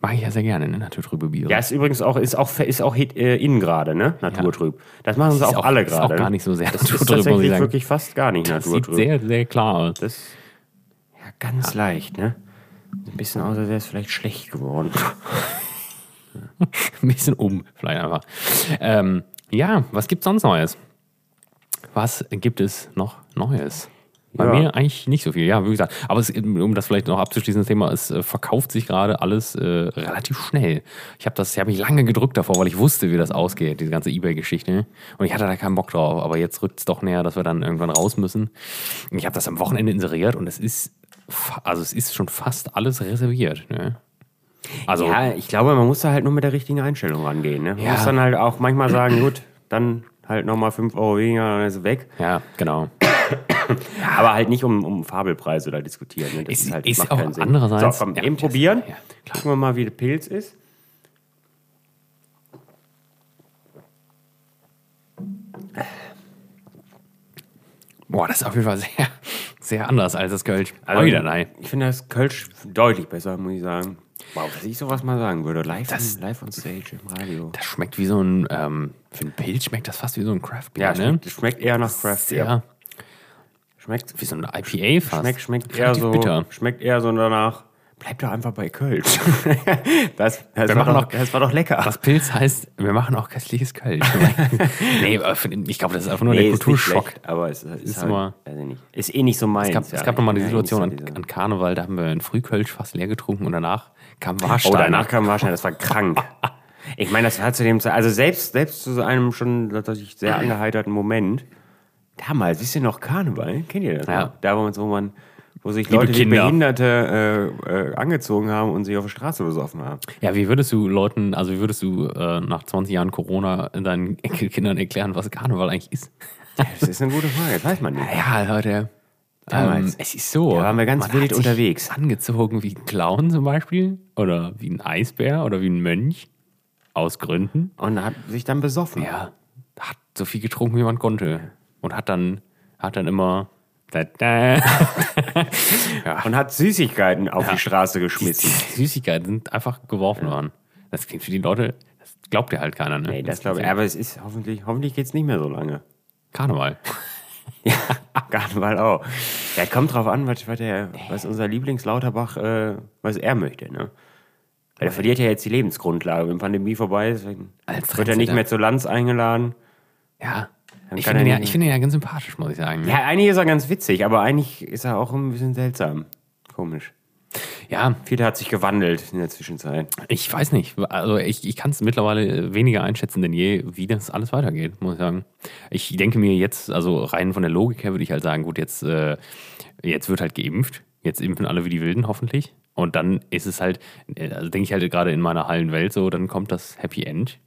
Mag ich ja sehr gerne, ne? Naturtrübe Biere. Ja, ist übrigens auch, ist auch, ist auch äh, in gerade, ne? Naturtrüb. Das machen sie ist auch, auch- alle ist auch gerade. gar nicht so sehr Das ist naturtrüb, ich tatsächlich wirklich fast gar nicht Sieht Naturtrüb. sehr, sehr klar aus. Das ja ganz leicht, ne? Ein bisschen aus, als wäre es vielleicht schlecht geworden. Ein bisschen um, vielleicht einfach. Ähm, ja, was gibt's sonst Neues? Was gibt es noch Neues? Bei Ja. mir eigentlich nicht so viel, ja, wie gesagt. Aber es, um das vielleicht noch abzuschließen, das Thema, es äh, verkauft sich gerade alles äh, relativ schnell. Ich habe das, ich habe mich lange gedrückt davor, weil ich wusste, wie das ausgeht, diese ganze Ebay-Geschichte. Und ich hatte da keinen Bock drauf. Aber jetzt rückt es doch näher, dass wir dann irgendwann raus müssen. Und ich habe das am Wochenende inseriert und es ist, also es ist schon fast alles reserviert. Ne? Also, Ja, ich glaube, man muss da halt nur mit der richtigen Einstellung rangehen. Ne? Man Ja. muss dann halt auch manchmal sagen, gut, dann halt nochmal 5 Euro weniger, dann ist es weg. ja, genau. Aber halt nicht um, um Fabelpreise da diskutieren. Ne? Das Ist- ist, halt, ist macht auch keinen Sinn. andererseits- So, komm, Ja, eben probieren. ja. Gucken wir mal, wie der Pilz ist. Boah, das ist auf jeden Fall sehr, sehr anders als das Kölsch. Also, Wieder, nein. Ich finde das Kölsch deutlich besser, muss ich sagen. Wow, dass ich sowas mal sagen würde. Live, Das- live on stage im Radio. Das schmeckt wie so ein, ähm, für einen Pilz schmeckt das fast wie so ein Craft Beer, Ja, ne? schmeckt, schmeckt eher nach Craft Beer. Sehr, Schmeckt, wie so eine IPA fast. schmeckt, schmeckt eher so, bitter. schmeckt eher so danach. Bleib doch einfach bei Kölsch. das, das, Wir war doch, noch- das war doch lecker. Das Pilz heißt, wir machen auch köstliches Kölsch. nee, ich glaube, das ist einfach nur Nee, der Kulturschock. schlecht, aber es ist, Ist halt, nicht. ist eh nicht so meins. Es gab, ja. es gab nochmal die Situation an, dieser- an Karneval, da haben wir ein Frühkölsch fast leer getrunken und danach kam Warstein. Oh, danach kam wahrscheinlich, das war krank. Ich meine, das war zu dem Zeit, also selbst, selbst zu so einem schon tatsächlich sehr angeheiterten Moment, damals, wisst ihr noch Karneval? Kennt ihr das? Ja. Da, wo man, wo sich Liebe Leute wie. Behinderte äh, äh, angezogen haben und sich auf der Straße besoffen haben. Ja, wie würdest du Leuten, also wie würdest du äh, nach 20 Jahren Corona deinen Enkelkindern erklären, was Karneval eigentlich ist? Das ist eine gute Frage, das weiß man nicht. Ja, Leute. Damals. Ähm, es ist so. Da waren wir ganz wild unterwegs. Angezogen wie ein Clown zum Beispiel. Oder wie ein Eisbär oder wie ein Mönch. Aus Gründen. Und hat sich dann besoffen. Ja. Hat so viel getrunken, wie man konnte. Und hat dann, hat dann immer. Ja. Und hat Süßigkeiten auf Ja. die Straße Die geschmissen. Süßigkeiten sind einfach geworfen worden. Das klingt für die Leute, das glaubt ja halt keiner, ne? Nee, das glaube ich. Aber es ist hoffentlich, hoffentlich geht es nicht mehr so lange. Karneval. Ja, Karneval auch. Ja, kommt drauf an, was, was, der, was unser Lieblingslauterbach, äh, was er möchte, ne? Weil er verliert ja jetzt die Lebensgrundlage. Wenn Pandemie vorbei ist, Als wird er nicht mehr zur Lanz eingeladen. Ja. Dann Ich finde, ihn ja, ich finde ihn ja ganz sympathisch, muss ich sagen. ne? Ja, eigentlich ist er ganz witzig, aber eigentlich ist er auch ein bisschen seltsam. Komisch. ja Viel hat sich gewandelt in der Zwischenzeit. Ich weiß nicht. Also ich, ich kann es mittlerweile weniger einschätzen denn je, wie das alles weitergeht, muss ich sagen. Ich denke mir jetzt, also rein von der Logik her würde ich halt sagen, gut, jetzt, äh, jetzt wird halt geimpft. Jetzt impfen alle wie die Wilden, hoffentlich. Und dann ist es halt, äh, also denke ich halt gerade in meiner Hallenwelt so, dann kommt das Happy End.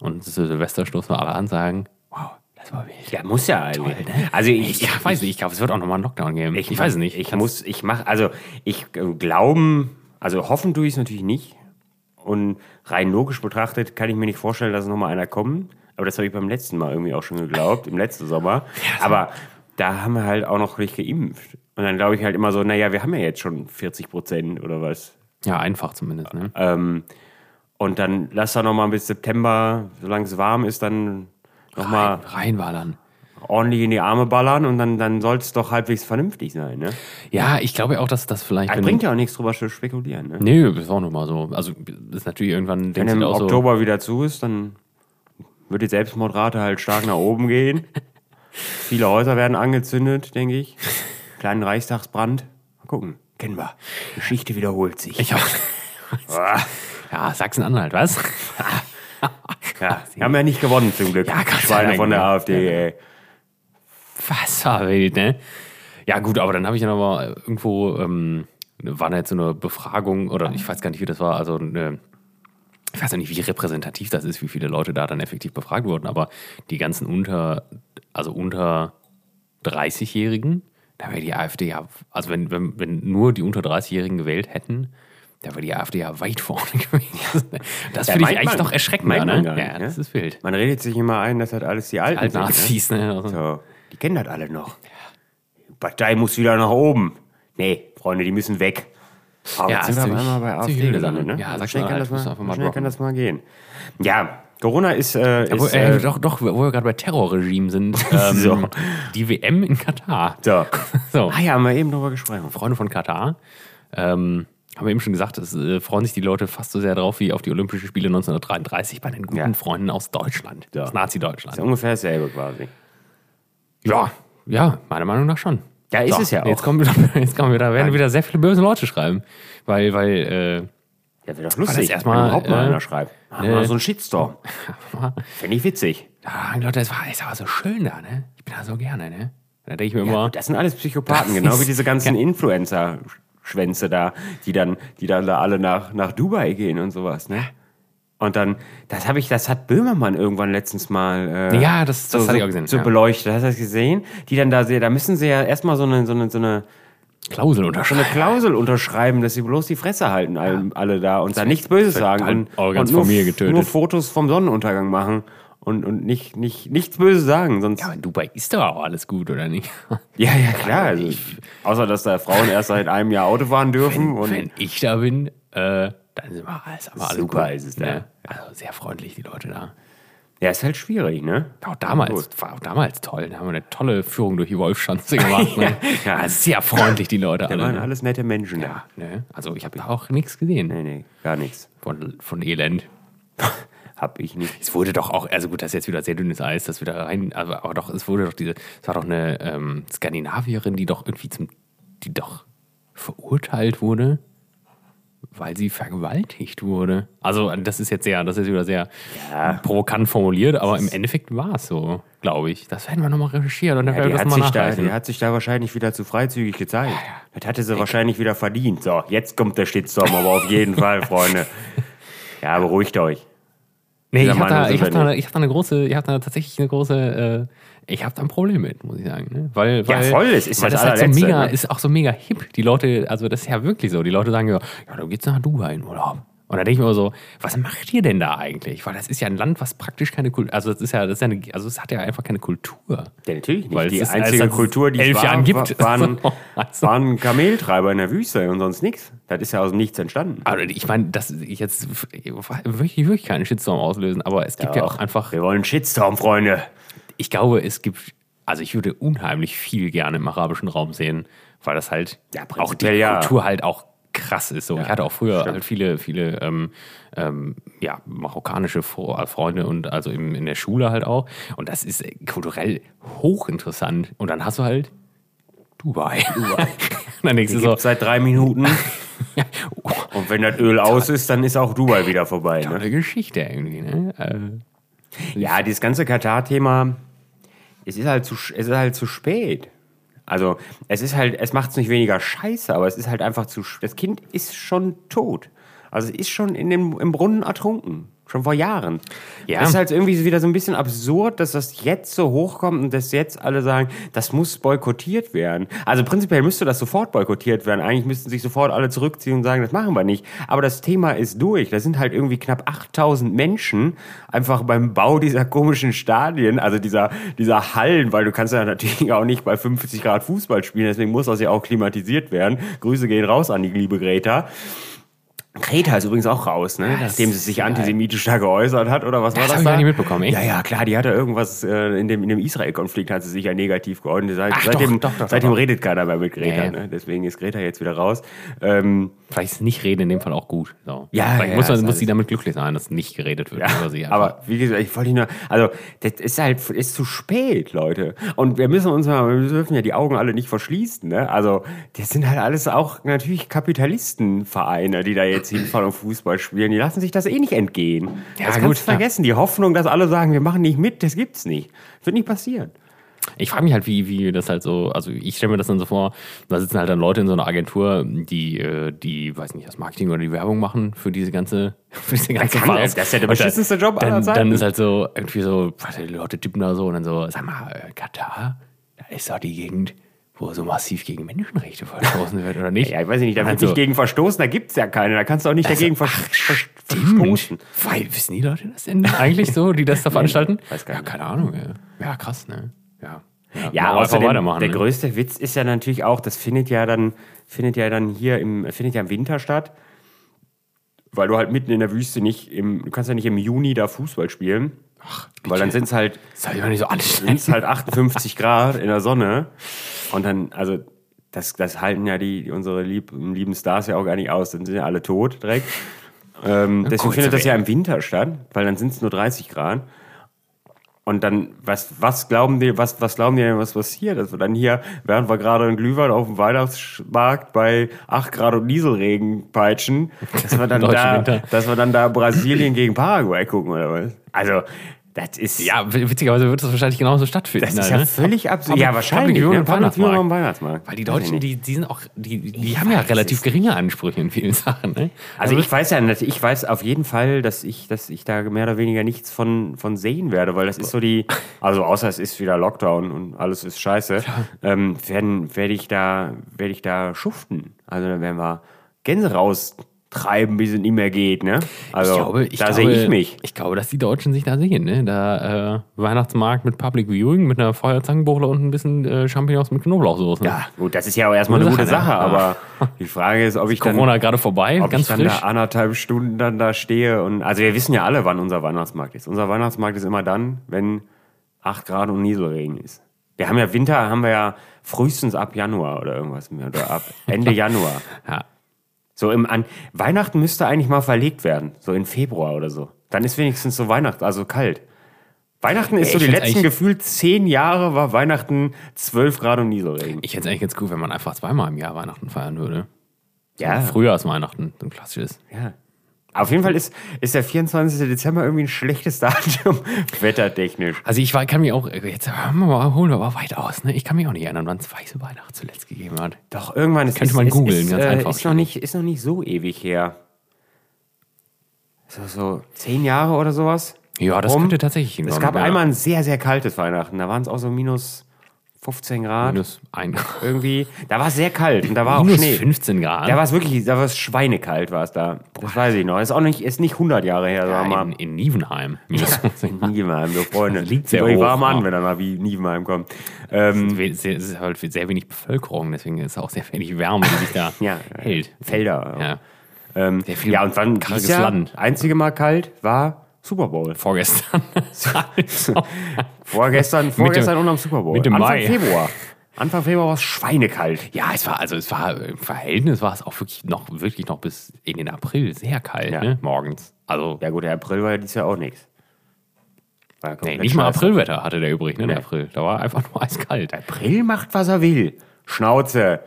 Und zu Silvester stoßen wir alle an sagen, wow, das war wild. Ja, muss ja eigentlich. Toll, ne? Also ich, Ich weiß nicht, ich glaube, es wird auch nochmal einen Lockdown geben. Ich, weiß es nicht. Ich muss, ich mache, also ich äh, glauben, also hoffen tue ich es natürlich nicht. Und rein logisch betrachtet kann ich mir nicht vorstellen, dass nochmal einer kommt. Aber das habe ich beim letzten Mal irgendwie auch schon geglaubt, im letzten Sommer. Aber da haben wir halt auch noch nicht geimpft. Und dann glaube ich halt immer so, naja, wir haben ja jetzt schon 40 Prozent oder was. Ja, einfach zumindest. Ne? Ähm, und dann lass da nochmal bis September, solange es warm ist, dann nochmal Rein, reinballern. ordentlich in die Arme ballern und dann, dann soll es doch halbwegs vernünftig sein. Ne? Ja, ich glaube auch, dass das vielleicht. Das bringt ja auch nichts drüber zu spekulieren. Ne? Nee, das war auch nochmal so. Also, das ist natürlich irgendwann, Wenn im auch so, Oktober wieder zu ist, dann wird die Selbstmordrate halt stark nach oben gehen. Viele Häuser werden angezündet, denke ich. Kleinen Reichstagsbrand. Mal gucken. Kennen wir. Geschichte wiederholt sich. ich auch. Ah, Ja, Sachsen-Anhalt, was? ja, wir haben ja nicht gewonnen zum Glück. Ja, Gott Schweine von der ne? AfD. Ey. Was wild, ne? Ja, gut, aber dann habe ich dann aber irgendwo, ähm, war da jetzt so eine Befragung, oder ich weiß gar nicht, wie das war, also eine, ich weiß ja nicht, wie repräsentativ das ist, wie viele Leute da dann effektiv befragt wurden, aber die ganzen unter, also unter 30-Jährigen, da wäre die AfD ja, also wenn, wenn, wenn nur die unter 30-Jährigen gewählt hätten, da wäre die AfD ja weit vorne gewesen. Das Ja, finde ich eigentlich man- noch erschreckender, meint man ne? nicht, ja, ne? das ist wild. Man redet sich immer ein, dass das alles die Alten sind. Ne? Altnazis, ne? Also, So, die kennen das alle noch. Die Partei muss wieder nach oben. Nee, Freunde, die müssen weg. Aber Ja, jetzt sind wir einmal bei AfD gelandet, ne? Ja, sag schnell, mal, kann das das, mal, mal schnell kann das mal gehen. Ja, Corona ist, äh, Wo, ist äh, äh, doch, doch, wo wir gerade bei Terrorregime sind. Ähm, So. Die WM in Katar. so. So, Ah ja, haben wir eben drüber gesprochen. Freunde von Katar. Ähm, haben wir eben schon gesagt, es äh, freuen sich die Leute fast so sehr drauf wie auf die Olympischen Spiele 1933 bei den guten Ja. Freunden aus Deutschland. Ja. Das Nazi-Deutschland. Ist ja ungefähr dasselbe quasi. Ja, ja, meiner Meinung nach schon. Ja, ist es ja auch. Jetzt kommen, wieder, jetzt kommen wieder, werden wieder sehr viele böse Leute schreiben. Weil, weil, äh, Ja, wäre doch das lustig, erstmal, wenn überhaupt mal äh, einer schreibt. Machen ne. wir so einen Shitstorm. Fände ich witzig. ja, Leute, es war, es war so schön da, ne? Ich bin da so gerne, ne? Da denke ich mir immer, Das sind alles Psychopathen, Das genau ist- wie diese ganzen Influencer-Schwänze da, die dann, die dann da alle nach, nach Dubai gehen und sowas, ne? Und dann, das habe ich, das hat Böhmermann irgendwann letztens mal äh, Ja, das- das so, hatte ich auch gesehen, so ja. beleuchtet. Hast du das gesehen? Die dann da, da müssen sie ja erstmal so eine, so eine, so eine, Klausel so eine unterschreiben. Klausel unterschreiben, dass sie bloß die Fresse halten, alle, alle da und da nichts Böses sagen und, und nur, nur Fotos vom Sonnenuntergang machen und, und nicht, nicht, nichts Böses sagen, sonst. Ja, in Dubai ist doch auch alles gut, oder nicht? Ja, ja, klar. Also, außer, dass da Frauen erst seit einem Jahr Auto fahren dürfen. und Wenn ich da bin, äh, dann sind wir alles, aber alles Super gut, ist es da. ne? Also sehr freundlich, die Leute da. ja, ist halt schwierig, ne? Auch damals, war auch damals toll. Da haben wir eine tolle Führung durch die Wolfschanze gemacht. Ne? Ja. ja, sehr freundlich, die Leute Da alle. waren ne? alles nette Menschen. Ja, ne? Also ich habe da auch nichts gesehen Nee, nee, gar nichts. von, von Elend. Hab ich nicht. Es wurde doch auch, also gut, das ist jetzt wieder sehr dünnes Eis, das wieder rein, aber, aber doch, es wurde doch diese, es war doch eine ähm, Skandinavierin, die doch irgendwie zum, die doch verurteilt wurde, weil sie vergewaltigt wurde. Also das ist jetzt sehr, das ist wieder sehr Ja. provokant formuliert, aber im Endeffekt war es so, glaube ich. Das werden wir nochmal recherchieren und dann Ja, werden wir hat das mal sich da, nachreichen. die hat sich da wahrscheinlich wieder zu freizügig gezeigt. Das hatte sie wahrscheinlich wieder verdient. So, jetzt kommt der Shitstorm, aber auf jeden Fall, Freunde. Ja, beruhigt euch. Nee, ich habe da, ich hab da, nicht. ich hab da eine große, ich habe da tatsächlich eine große, äh, ich habe da ein Problem mit, muss ich sagen. Ne? Weil, Ja, weil, voll, es ist weil das das halt so mega, ne? ist auch so mega hip. Die Leute, also das ist ja wirklich so. Die Leute sagen ja, ja, du gehst nach Dubai in Urlaub. Und da denke ich mir immer so, was macht ihr denn da eigentlich? Weil das ist ja ein Land, was praktisch keine Kultur, also das ist ja, das ist ja eine, also es hat ja einfach keine Kultur. Ja, natürlich nicht. Weil die es einzige als es Kultur, die es elf war, Jahren gibt. war- waren, Also. waren Kameltreiber in der Wüste und sonst nichts. Das ist ja aus dem Nichts entstanden. Aber ich meine, das ich jetzt wirklich, wirklich keinen Shitstorm auslösen, aber es gibt ja, auch einfach Wir wollen einen Shitstorm, Freunde. ich glaube, es gibt, also ich würde unheimlich viel gerne im arabischen Raum sehen, weil das halt Ja, auch die ja. Kultur halt auch krass ist. So, ich hatte auch früher halt viele, viele ähm, ähm, ja, marokkanische Fro- Freunde und also im, in der Schule halt auch. Und das ist kulturell hochinteressant. Und dann hast du halt Dubai. Dubai. dann denkst Die du so, seit drei Minuten. ja, oh, Und wenn das Öl aus ist, dann ist auch Dubai wieder vorbei. Ne? tolle Geschichte irgendwie. Ne? Äh, Ja, dieses ganze Katar-Thema, es ist halt zu, es ist halt zu spät. Also, es ist halt, es macht es nicht weniger scheiße, aber es ist halt einfach zu, das Kind ist schon tot. Also, es ist schon in dem, im Brunnen ertrunken. Schon vor Jahren. Ja. Es ist halt irgendwie wieder so ein bisschen absurd, dass das jetzt so hochkommt und dass jetzt alle sagen, das muss boykottiert werden. Also prinzipiell müsste das sofort boykottiert werden. Eigentlich müssten sich sofort alle zurückziehen und sagen, das machen wir nicht. Aber das Thema ist durch. Da sind halt irgendwie knapp 8000 Menschen einfach beim Bau dieser komischen Stadien, also dieser, dieser Hallen, weil du kannst ja natürlich auch nicht bei 50 Grad Fußball spielen, deswegen muss das ja auch klimatisiert werden. Grüße gehen raus an die liebe Greta. Greta ist übrigens auch raus, ne? nachdem sie sich antisemitisch da geäußert hat, oder was war Das das? hab ich da? nicht mitbekommen, echt? Ja, ja, klar, die hatte irgendwas äh, in dem, in dem Israel-Konflikt hat sie sich ja negativ geäußert. Seit, Ach, seitdem doch, doch, doch, seitdem redet keiner mehr mit Greta, Nee. ne? deswegen ist Greta jetzt wieder raus. Ähm, vielleicht ist nicht reden in dem Fall auch gut. So. Ja, vielleicht ja, muss, ja, man, muss sie damit glücklich sein, dass nicht geredet wird über sie. einfach. aber wie gesagt, ich wollte nur, also das ist halt, ist zu spät, Leute. Und wir müssen uns mal, wir dürfen ja die Augen alle nicht verschließen, ne? Also das sind halt alles auch natürlich Kapitalistenvereine, die da jetzt hinfahren und Fußball spielen. Die lassen sich das eh nicht entgehen. Ja, das gut, kannst du klar. vergessen. Die Hoffnung, dass alle sagen, wir machen nicht mit, das gibt's nicht. Wird nicht passieren. Ich frage mich halt, wie, wie das halt so, also ich stelle mir das dann so vor, da sitzen halt dann Leute in so einer Agentur, die, äh, die, weiß nicht, das Marketing oder die Werbung machen für diese ganze, für diese ganze kann Farce. das. Das ist ja der beschissenste Job aller dann, Zeiten. Dann ist halt so, irgendwie so, die Leute tippen da so und dann so, sag mal, Katar, da ist doch die Gegend, wo so massiv gegen Menschenrechte verstoßen wird, oder nicht? Ja, ich weiß nicht, da Und wird dann nicht gegen verstoßen, da gibt's ja keine. Da kannst du auch nicht dagegen vers vers verstoßen. Weil, wissen die Leute das denn eigentlich so, die das da veranstalten? weiß gar ja, nicht. keine Ahnung. Ja, ja krass, ne? Ja. Ja, einfach außerdem, der ne? größte Witz ist ja natürlich auch, das findet ja dann, findet ja dann hier im, findet ja im Winter statt, weil du halt mitten in der Wüste nicht im, du kannst ja nicht im Juni da Fußball spielen, weil dann sind es halt, Soll ich nicht so sind's halt 58 Grad in der Sonne. Und dann, also, das, das halten ja die, unsere lieb, lieben Stars ja auch gar nicht aus, dann sind ja alle tot direkt. Ähm, deswegen findet das ja im Winter statt, weil dann sind es nur 30 Grad. Und dann, was, was glauben die, was, was glauben die denn, was passiert? Dass wir dann hier, während wir gerade einen Glühwein auf dem Weihnachtsmarkt bei 8 Grad und Nieselregen peitschen, dass wir dann da, Winter. dass wir dann da Brasilien gegen Paraguay gucken oder was? Also, das ist, Ja, witzigerweise wird das wahrscheinlich genauso stattfinden. das ist halt, ja ne? völlig absurd. Ja, wahrscheinlich. Public Viewing Ne? und Public Viewing Weihnachtsmarkt. am Weihnachtsmarkt. Weil die Deutschen, die, die sind auch, die, die Ich haben ja relativ geringe Ansprüche in vielen Sachen. Ne? Also ich weiß ja ich weiß auf jeden Fall, dass ich, dass ich da mehr oder weniger nichts von, von sehen werde, weil das ist so die, also außer es ist wieder Lockdown und alles ist scheiße, ähm, werden, werde ich da, werde ich da schuften. Also dann werden wir Gänse raustreiben, bis es nicht mehr geht, ne? Also ich glaube, ich da sehe ich mich. Ich glaube, dass die Deutschen sich da sehen. Ne? Da äh, Weihnachtsmarkt mit Public Viewing, mit einer Feuerzangenbowle und ein bisschen äh, Champignons mit Knoblauchsoße. Ja, gut, das ist ja auch erstmal eine Gute gute Sache, Sache, aber die Frage ist, ob ich dann, Corona gerade vorbei, ob ganz ich dann frisch. da anderthalb Stunden dann da stehe und also wir wissen ja alle, wann unser Weihnachtsmarkt ist. Unser Weihnachtsmarkt ist immer dann, wenn 8 Grad und Nieselregen ist. Wir haben ja Winter, haben wir ja frühestens ab Januar oder irgendwas mehr oder ab Ende Januar. Ja. So im an Weihnachten müsste eigentlich mal verlegt werden, so in Februar oder so. Dann ist wenigstens so Weihnachten, also kalt. Weihnachten ist Ja, so die letzten gefühlt zehn Jahre war Weihnachten 12 Grad und Nieselregen. Ich hätte es eigentlich ganz cool, wenn man einfach zweimal im Jahr Weihnachten feiern würde. Ja. Frühjahrsweihnachten, so ein klassisches. Ja. Auf jeden Fall ist, ist der 24. Dezember irgendwie ein schlechtes Datum, wettertechnisch. Also ich war, kann mich auch, jetzt mal, holen wir mal weit aus. Ne? Ich kann mich auch nicht erinnern, wann es weiße Weihnachten zuletzt gegeben hat. Doch, irgendwann ist Könnte ist, man ist, googeln, ist, ganz äh, einfach. Ist noch, nicht, ist noch nicht so ewig her. So, so zehn Jahre oder sowas? Ja, das rum. könnte tatsächlich Es hinkommen, gab ja. einmal ein sehr, sehr kaltes Weihnachten. Da waren es auch so minus 15 Grad Minus, ein, irgendwie. Da war es sehr kalt und da war auch minus Schnee. 15 Grad. Da war es wirklich, da war es schweinekalt war es da. Das weiß ich noch. Ist auch nicht, ist nicht 100 Jahre her, sagen wir ja, in, mal. in Nievenheim. Minus 15 Grad. Nievenheim, wir Freunde. liegt Zieht sehr hoch, warm an, wenn er mal wie Nievenheim kommt. Ähm, Es ist halt sehr wenig Bevölkerung, deswegen ist auch sehr wenig Wärme, die sich da ja, hält. Felder. Ja. Ähm, ja, und dann dieses Jahr, Land. einzige Mal kalt war Super Bowl. Vorgestern. Vorgestern, vorgestern und am Super Bowl. Mitte Anfang Mai. Februar. Anfang Februar war es schweinekalt. ja, es war, also es war im Verhältnis war es auch wirklich noch, wirklich noch bis in den April sehr kalt, Ja. ne? Morgens. Also, Ja gut, der April war ja dieses Jahr auch nichts. Ja nee, nicht mal. Aprilwetter hatte der übrig, ne? Der Nee. April. Da war einfach nur eiskalt. April macht, was er will. Schnauze.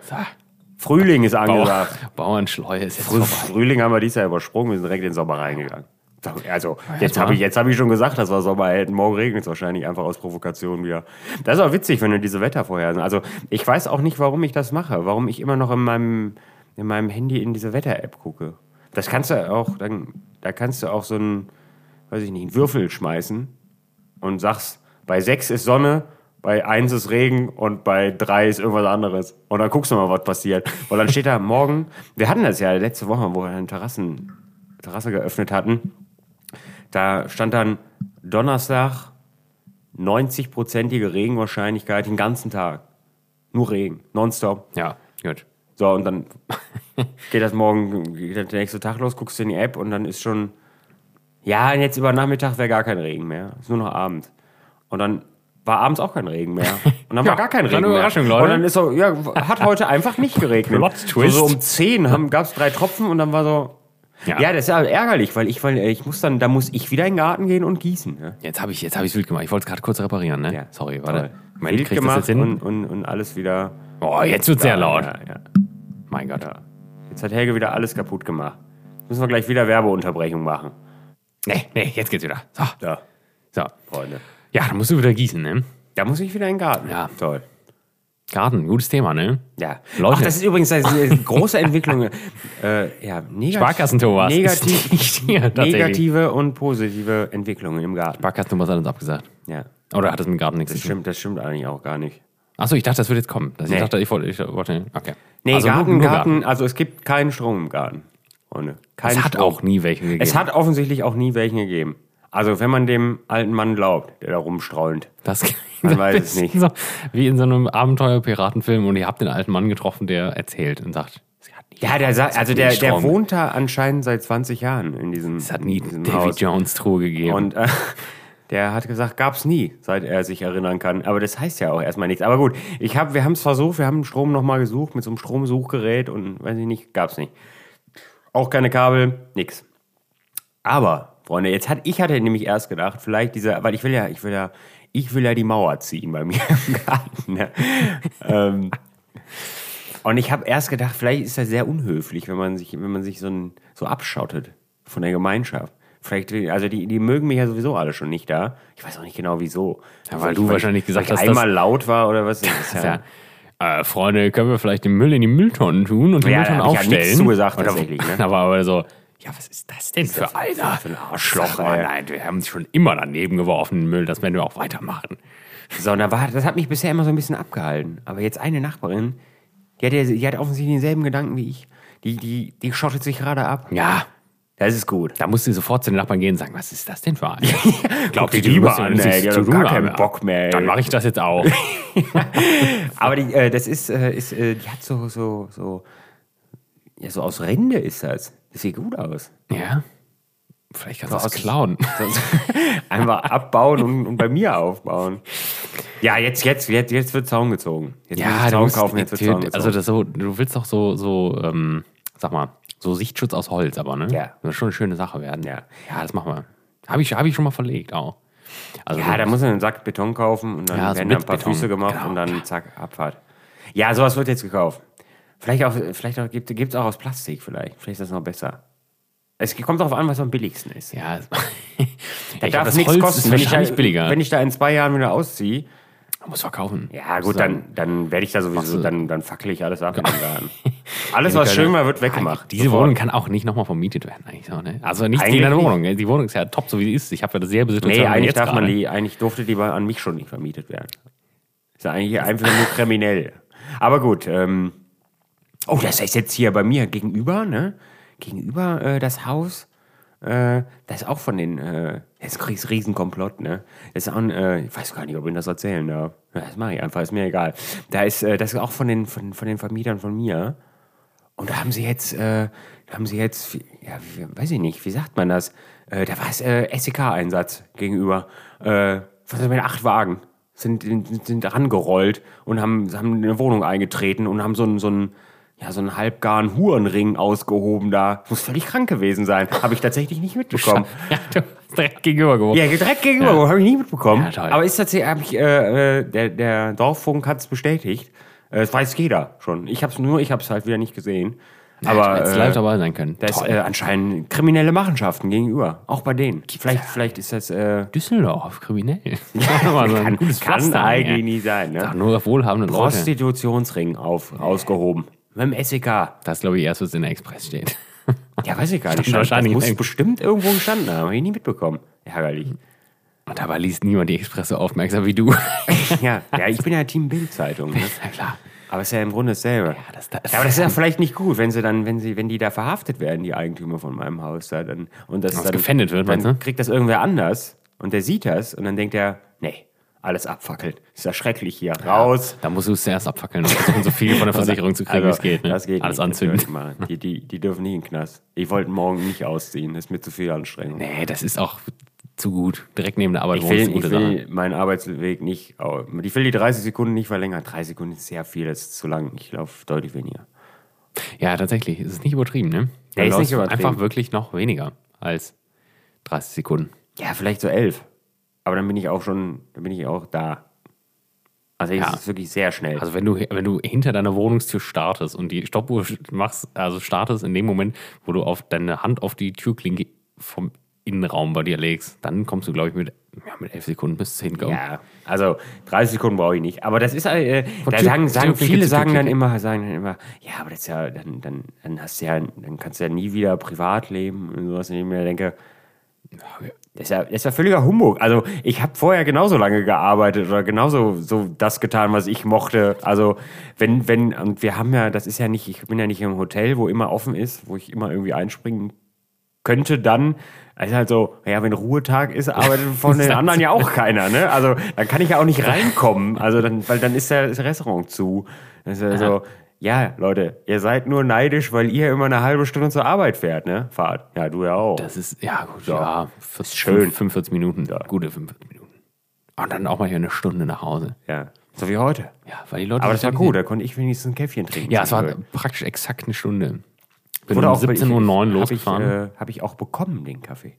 Frühling ist angesagt. Bauer, Bauernschleue ist jetzt Früh, vorbei. Frühling haben wir dieses Jahr übersprungen, wir sind direkt in den Sommer reingegangen. Also, jetzt habe ich, jetzt hab ich schon gesagt, das war Sommer. Morgen regnet es wahrscheinlich einfach aus Provokation wieder. Das ist auch witzig, wenn du diese Wettervorhersagen. Also, ich weiß auch nicht, warum ich das mache. Warum ich immer noch in meinem, in meinem Handy in diese Wetter-App gucke. Das kannst du auch, dann, da kannst du auch so einen, weiß ich nicht, einen Würfel schmeißen und sagst, bei 6 ist Sonne, bei 1 ist Regen und bei 3 ist irgendwas anderes. Und dann guckst du mal, was passiert. Und dann steht da morgen, wir hatten das ja letzte Woche, wo wir eine Terrassen, Terrasse geöffnet hatten. Da stand dann Donnerstag 90-prozentige Regenwahrscheinlichkeit den ganzen Tag. Nur Regen, nonstop. Ja, gut. So, und dann geht das morgen, geht der nächste Tag los, guckst du in die App und dann ist schon, ja, jetzt über Nachmittag wäre gar kein Regen mehr. Ist nur noch Abend. Und dann war abends auch kein Regen mehr. Und dann Ja, war gar kein dann Regen eine mehr. Überraschung, Leute. Und dann ist so, ja, hat heute einfach nicht geregnet. Plot So, Twist. so um 10 gab es drei Tropfen und dann war so, Ja. ja, das ist ja ärgerlich, weil ich, weil ich muss dann, da muss ich wieder in den Garten gehen und gießen. Ne? Jetzt habe ich es wild gemacht. Ich wollte es gerade kurz reparieren, ne? Ja. Sorry, warte. Moment, Wild ich das gemacht jetzt hin? und, und, und alles wieder. oh, jetzt wird sehr laut. Ja. Mein Gott. Jetzt hat Helge wieder alles kaputt gemacht. Müssen wir gleich wieder Werbeunterbrechung machen. Nee, nee, jetzt geht's wieder. So, Ja, so. Freunde. Ja, dann musst du wieder gießen, ne? Da muss ich wieder in den Garten. Ja. Toll. Garten, gutes Thema, ne? Ja. Leute. Ach, das ist übrigens eine große Entwicklung. äh, ja, negativ, Sparkassen Thomas. Negativ, hier, negative und positive Entwicklungen im Garten. Sparkassen Thomas hat uns abgesagt. Ja. Oder hat das mit dem Garten nichts Das zu tun? stimmt, das stimmt eigentlich auch gar nicht. Achso, ich dachte, das würde jetzt kommen. Das Nee. Ich dachte, ich wollte, ich wollte, okay. Nee, also Garten, nur, nur Garten, also es gibt keinen Strom im Garten. Freunde. Keinen Es hat Strom. auch nie welchen gegeben. Es hat offensichtlich auch nie welchen gegeben. Also, wenn man dem alten Mann glaubt, der da rumstreunt. das Man weiß es nicht. So, wie in so einem Abenteuer-Piratenfilm und ihr habt den alten Mann getroffen, der erzählt und sagt, es hat nie, Ja, der sagt, es also der, der wohnt da anscheinend seit 20 Jahren in diesem, Es hat nie Davy Haus. Jones Truhe gegeben. Und äh, der hat gesagt, gab's nie, seit er sich erinnern kann. Aber das heißt ja auch erstmal nichts. Aber gut, ich hab, wir haben es versucht, wir haben Strom nochmal gesucht mit so einem Stromsuchgerät und weiß ich nicht, gab's nicht. Auch keine Kabel, nix. Aber, Freunde, jetzt hat, ich hatte nämlich erst gedacht, vielleicht dieser, weil ich will ja, ich will ja, ich will ja die Mauer ziehen bei mir im Garten. Ne? ähm, und ich habe erst gedacht, vielleicht ist das sehr unhöflich, wenn man sich, wenn man sich so, ein, so abschottet von der Gemeinschaft. Vielleicht, also die, die mögen mich ja sowieso alle schon nicht da. Ich weiß auch nicht genau wieso. Ja, weil du wahrscheinlich gesagt weil ich hast, einmal laut war oder was. Das ist ja. Äh, Freunde, können wir vielleicht den Müll in die Mülltonnen tun und die Ja, Mülltonnen ich ja aufstellen? nichts zugesagt, tatsächlich, ne? Da war aber so, ja, was ist das denn für das einer? für ein Arschloch, mal, nein, wir haben uns schon immer daneben geworfen, den Müll, das werden wir auch weitermachen. So, und da war, das hat mich bisher immer so ein bisschen abgehalten. Aber jetzt eine Nachbarin, die hat, die hat offensichtlich denselben Gedanken wie ich. Die, die, die schottet sich gerade ab. Ja, Das ist gut. da musst du sofort zu den Nachbarn gehen und sagen, was ist das denn für einer? Glaubt die lieber an, ey, die tun gar haben, keinen. Bock mehr. Ey. Dann mache ich das jetzt auch. Aber die, äh, das ist, äh, ist äh, die hat so, so, so, ja, so aus Rinde ist das. Das sieht gut aus. ja, vielleicht kannst du das klauen. Einfach abbauen und, und bei mir aufbauen. Ja, jetzt, jetzt, jetzt, jetzt wird Zaun gezogen. Jetzt du Zaun musst- kaufen, jetzt wird Zaun gezogen. also das so, du willst doch so, so ähm, sag mal, so Sichtschutz aus Holz, aber ne? Ja. Das soll schon eine schöne Sache werden. Ja. ja das machen wir. Habe ich, hab ich schon mal verlegt auch. Also ja, da muss man einen Sack Beton kaufen und dann Ja, so werden da ein paar Beton. Füße gemacht Genau. und dann zack, Abfahrt. Ja, sowas wird jetzt gekauft. Vielleicht auch, vielleicht auch, gibt es auch aus Plastik vielleicht. Vielleicht ist das noch besser. Es kommt darauf an, was am billigsten ist. ja, Da darf das nichts Holz kosten. ist Wenn ich, da, billiger. wenn ich da in zwei Jahren wieder ausziehe, Man muss verkaufen. Ja, gut, dann, dann werde ich da sowieso, dann, dann fackel ich alles ab Garten. Alles, was schön war, wird weggemacht. Diese Sofort. Wohnung kann auch nicht nochmal vermietet werden, eigentlich so, ne? Also nicht Eigentlich nicht. Wohnung. Die Wohnung ist ja top, so wie sie ist. Ich habe ja sehr Situation. Nee, eigentlich jetzt darf man die, eigentlich durfte die an mich schon nicht vermietet werden. Ist ja eigentlich einfach nur kriminell. Aber gut, ähm, oh, das ist jetzt hier bei mir gegenüber, ne? Gegenüber äh, das Haus, äh, das ist auch von den, äh, das ist ein Riesenkomplott, ne? Das ist auch ein, äh, ich weiß gar nicht, ob ich das erzählen darf. Ja, das mache ich einfach, ist mir egal. Da ist, äh, das ist auch von den, von, von den Vermietern von mir. Und da haben sie jetzt, äh, da haben sie jetzt, ja, weiß ich nicht, wie sagt man das? Äh, da war es äh, SEK-Einsatz gegenüber. Äh, was ist mit acht Wagen? Sind, sind, sind rangerollt und haben, haben in eine Wohnung eingetreten und haben so einen, so einen, ja, so einen halbgaren Hurenring ausgehoben da. Muss völlig krank gewesen sein. Habe ich tatsächlich nicht mitbekommen. Ja, du hast direkt gegenüber gewohnt. Ja, direkt gegenüber, Ja. habe ich nicht mitbekommen. Ja. Aber ist tatsächlich, hab ich, äh, äh, der, der Dorffunk hat es bestätigt. Äh, Das weiß jeder schon. Ich hab's nur, ich hab's halt wieder nicht gesehen. Aber Jetzt äh, live dabei sein können. da ist äh, anscheinend kriminelle Machenschaften gegenüber. Auch bei denen. Vielleicht, vielleicht ist das äh, Düsseldorf, kriminell. Ja, so ein kann, gutes kann eigentlich nie sein. Doch, Ne? nur auf wohlhabende Leute. Prostitutionsring auf, ausgehoben. Mit dem SEK. Das glaube ich erst, was in der Express steht. Ja, weiß ich gar nicht. Wahrscheinlich das muss im- bestimmt irgendwo gestanden haben. Habe ich nie mitbekommen. Ärgerlich. Und dabei liest niemand die Express so aufmerksam wie du. Ja, ja ich bin ja Team Bild-Zeitung. Ne? ja, klar. Aber es ist ja im Grunde dasselbe. Ja, das- das- aber das ist ja vielleicht nicht gut, wenn sie dann, wenn sie, wenn die da verhaftet werden, die Eigentümer von meinem Haus da, dann und das Was dann gefändet wird, dann du? kriegt das irgendwer anders und der sieht das und dann denkt er, nee, alles abfackeln. Ist ja schrecklich hier. Raus. Da musst du es zuerst abfackeln versuchen, so viel von der Versicherung zu kriegen, wie es geht. Ne? Also, Das geht Alles nicht. anzünden. Die, die, die dürfen nicht in den Knast. Ich wollte morgen nicht ausziehen. Das ist mir zu viel Anstrengung. Nee, das ist auch zu gut. Direkt neben der Arbeit Ich ist will, ich Sache. will meinen Arbeitsweg nicht. Ich will die 30 Sekunden nicht verlängern. 30 Sekunden ist sehr viel, das ist zu lang. Ich laufe deutlich weniger. Ja, tatsächlich. Es ist nicht übertrieben, ne? Nee, ist nicht übertrieben. Einfach wirklich noch weniger als 30 Sekunden. Ja, vielleicht so elf. Aber dann bin ich auch schon, dann bin ich auch da. Also es Ja. ist wirklich sehr schnell. Also wenn du, wenn du hinter deiner Wohnungstür startest und die Stoppuhr machst, also startest in dem Moment, wo du auf deine Hand auf die Türklinke vom Innenraum bei dir legst, dann kommst du, glaube ich, mit, ja, mit elf Sekunden bis zehn kommen. ja, also 30 Sekunden brauche ich nicht. Aber das ist, äh, da Tür- sagen, sagen viele sagen dann immer, sagen dann immer, ja, aber das ist ja, dann, dann, dann hast du ja, dann kannst du ja nie wieder privat leben und sowas. Und ich mir denke, das ist ja, das ist ja völliger Humbug. Also ich habe vorher genauso lange gearbeitet oder genauso so das getan, was ich mochte. Also wenn, wenn, und wir haben ja, das ist ja nicht, ich bin ja nicht im Hotel, wo immer offen ist, wo ich immer irgendwie einspringen könnte, dann, also halt so, ja, wenn Ruhetag ist, arbeitet von den anderen ja auch keiner, ne? Also dann kann ich ja auch nicht reinkommen. Also dann, weil dann ist der, das Restaurant zu. Das ist ja ja, Leute, ihr seid nur neidisch, weil ihr immer eine halbe Stunde zur Arbeit fährt, ne? Fahrt. Ja, du ja auch. Das ist, ja gut, Ja. ja, ist schön. 45 Minuten, gute 45 Minuten. Und dann auch mal hier eine Stunde nach Hause. Ja, so wie heute. Ja, weil die Leute. Aber das war gut, da konnte ich wenigstens ein Käffchen trinken. Ja, es war zwischendurch. praktisch exakt eine Stunde. Bin Wurde um auch- 17.09 Uhr losgefahren. Habe ich, äh, hab ich auch bekommen, den Kaffee.